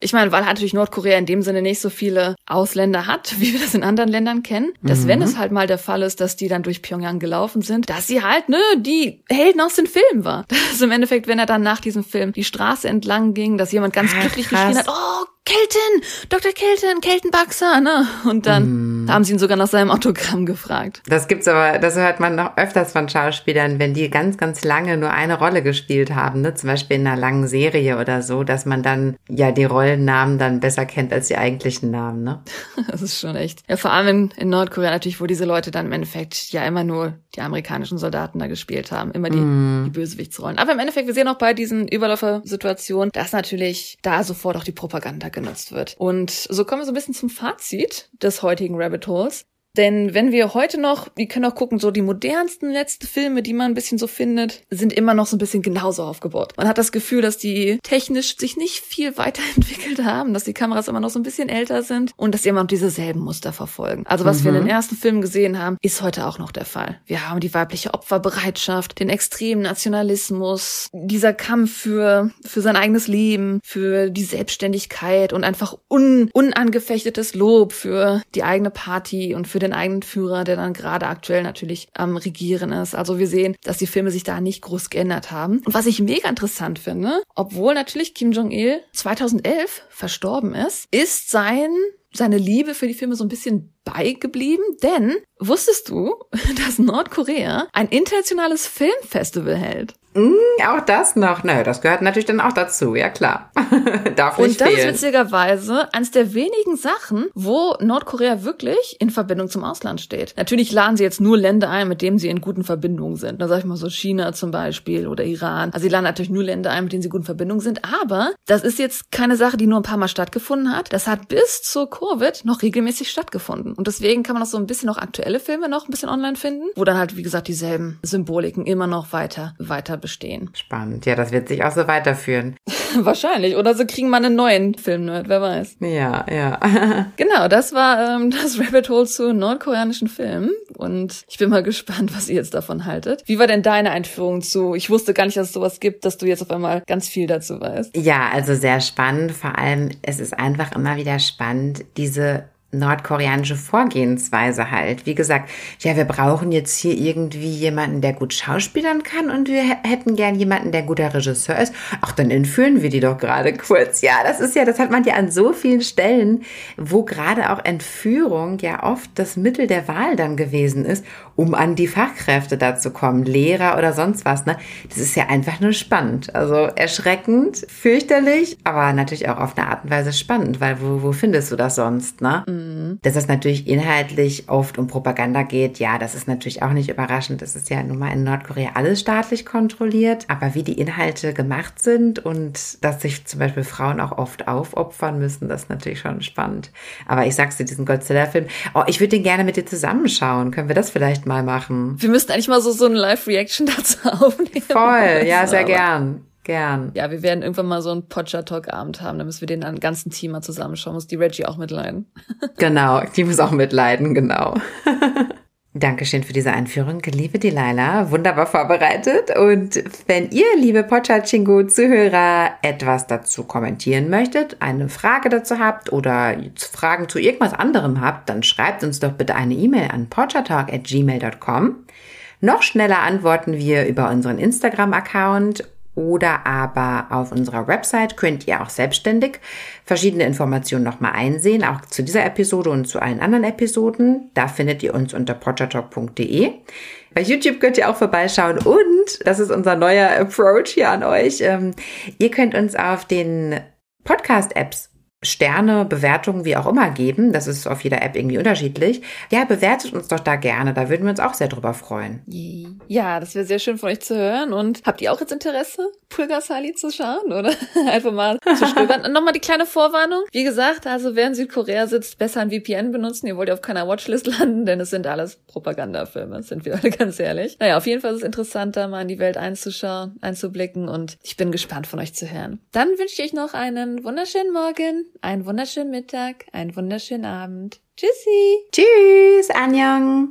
Ich meine, weil natürlich Nordkorea in dem Sinne nicht so viele Ausländer hat, [LAUGHS] wie wir das in anderen Ländern kennen, dass Mhm. wenn es halt mal der Fall ist, dass die dann durch Pyongyang gelaufen sind, dass sie halt, ne, die Helden aus den Filmen war. [LAUGHS] Das ist im Endeffekt, wenn er dann nach diesem Film die Straße entlang ging, dass jemand ganz Ach, glücklich krass. geschrien hat, oh, Kelton, Dr. Kelton, Keltenbaxer, ne? Und dann Mhm. haben sie ihn sogar nach seinem Autogramm gefragt. Das gibt's aber, das hört man noch öfters von Schauspielern, wenn die ganz, ganz lange nur eine Rolle gespielt haben, ne? zum Beispiel in einer langen Serie oder so, dass man dann ja die Rollennamen dann besser kennt als die eigentlichen Namen, ne? [LAUGHS] Das ist schon echt. Ja, vor allem in, in Nordkorea natürlich, wo diese Leute dann im Endeffekt ja immer nur die amerikanischen Soldaten da gespielt haben, immer die, die Bösewichtsrollen. Aber im Endeffekt, wir sehen auch bei diesen Überläufer-Situationen, dass natürlich da sofort auch die Propaganda genutzt wird. Und so kommen wir so ein bisschen zum Fazit des heutigen Rabbit Holes. Denn wenn wir heute noch, wir können auch gucken, so die modernsten letzten Filme, die man ein bisschen so findet, sind immer noch so ein bisschen genauso aufgebaut. Man hat das Gefühl, dass die technisch sich nicht viel weiterentwickelt haben, dass die Kameras immer noch so ein bisschen älter sind und dass sie immer noch dieselben Muster verfolgen. Also was wir in den ersten Filmen gesehen haben, ist heute auch noch der Fall. Wir haben die weibliche Opferbereitschaft, den extremen Nationalismus, dieser Kampf für, für sein eigenes Leben, für die Selbstständigkeit und einfach un, unangefechtetes Lob für die eigene Party und für den eigenen Führer, der dann gerade aktuell natürlich am Regieren ist. Also wir sehen, dass die Filme sich da nicht groß geändert haben. Und was ich mega interessant finde, obwohl natürlich Kim Jong-il 2011 verstorben ist, ist sein seine Liebe für die Filme so ein bisschen beigeblieben, denn wusstest du, [LAUGHS] dass Nordkorea ein internationales Filmfestival hält? Auch das noch, ne, das gehört natürlich dann auch dazu, ja klar. [LAUGHS] Darf nicht Und das fehlen. ist witzigerweise eines der wenigen Sachen, wo Nordkorea wirklich in Verbindung zum Ausland steht. Natürlich laden sie jetzt nur Länder ein, mit denen sie in guten Verbindungen sind. Da sag ich mal so China zum Beispiel oder Iran. Also sie laden natürlich nur Länder ein, mit denen sie gut in Verbindung sind. Aber das ist jetzt keine Sache, die nur ein paar Mal stattgefunden hat. Das hat bis zur Covid noch regelmäßig stattgefunden. Und deswegen kann man auch so ein bisschen auch aktuelle Filme noch ein bisschen online finden, wo dann halt, wie gesagt, dieselben Symboliken immer noch weiter, weiter bestehen. Spannend, ja, das wird sich auch so weiterführen. [LAUGHS] Wahrscheinlich. Oder sie kriegen mal einen neuen Film-Nerd, wer weiß. Ja, ja. [LAUGHS] Genau, das war ähm, das Rabbit Hole zu nordkoreanischen Filmen. Und ich bin mal gespannt, was ihr jetzt davon haltet. Wie war denn deine Einführung zu? Ich wusste gar nicht, dass es sowas gibt, dass du jetzt auf einmal ganz viel dazu weißt. Ja, also sehr spannend. Vor allem, es ist einfach immer wieder spannend, diese nordkoreanische Vorgehensweise halt. Wie gesagt, ja, wir brauchen jetzt hier irgendwie jemanden, der gut schauspielern kann und wir hä- hätten gern jemanden, der guter Regisseur ist. Ach, dann entführen wir die doch gerade [LAUGHS] kurz. Ja, das ist ja, das hat man ja an so vielen Stellen, wo gerade auch Entführung ja oft das Mittel der Wahl dann gewesen ist, um an die Fachkräfte da zu kommen, Lehrer oder sonst was, ne? Das ist ja einfach nur spannend. Also erschreckend, fürchterlich, aber natürlich auch auf eine Art und Weise spannend, weil wo, wo findest du das sonst, ne? Dass es natürlich inhaltlich oft um Propaganda geht, ja, das ist natürlich auch nicht überraschend. Das ist ja nun mal in Nordkorea alles staatlich kontrolliert. Aber wie die Inhalte gemacht sind und dass sich zum Beispiel Frauen auch oft aufopfern müssen, das ist natürlich schon spannend. Aber ich sag's dir, diesen Godzilla-Film, oh, ich würde den gerne mit dir zusammenschauen. Können wir das vielleicht mal machen? Wir müssten eigentlich mal so, so eine Live-Reaction [LAUGHS] dazu aufnehmen. Voll, ja, sehr Aber- gern. Gern. Ja, wir werden irgendwann mal so einen Podger-Talk-Abend haben. Da müssen wir den ganzen Team mal zusammenschauen. Muss die Reggie auch mitleiden. [LAUGHS] Genau, die muss auch mitleiden, genau. [LAUGHS] Dankeschön für diese Einführung, liebe Delilah. Wunderbar vorbereitet. Und wenn ihr, liebe Pocha-Chingu-Zuhörer, etwas dazu kommentieren möchtet, eine Frage dazu habt oder Fragen zu irgendwas anderem habt, dann schreibt uns doch bitte eine E-Mail an pochatalk.gmail.com. Noch schneller antworten wir über unseren Instagram-Account oder aber auf unserer Website könnt ihr auch selbstständig verschiedene Informationen nochmal einsehen, auch zu dieser Episode und zu allen anderen Episoden. Da findet ihr uns unter podcatalk.de. Bei YouTube könnt ihr auch vorbeischauen und, das ist unser neuer Approach hier an euch, ähm, ihr könnt uns auf den Podcast-Apps Sterne, Bewertungen, wie auch immer geben. Das ist auf jeder App irgendwie unterschiedlich. Ja, bewertet uns doch da gerne. Da würden wir uns auch sehr drüber freuen. Ja, das wäre sehr schön von euch zu hören. Und habt ihr auch jetzt Interesse, Pulgasali zu schauen oder [LAUGHS] einfach mal zu stöbern? Und nochmal die kleine Vorwarnung. Wie gesagt, also wer in Südkorea sitzt, besser ein VPN benutzen. Ihr wollt ja auf keiner Watchlist landen, denn es sind alles Propagandafilme, sind wir alle ganz ehrlich. Naja, auf jeden Fall ist es interessant, da mal in die Welt einzuschauen, einzublicken und ich bin gespannt von euch zu hören. Dann wünsche ich euch noch einen wunderschönen Morgen einen wunderschönen Mittag, einen wunderschönen Abend. Tschüssi. Tschüss, Anjong.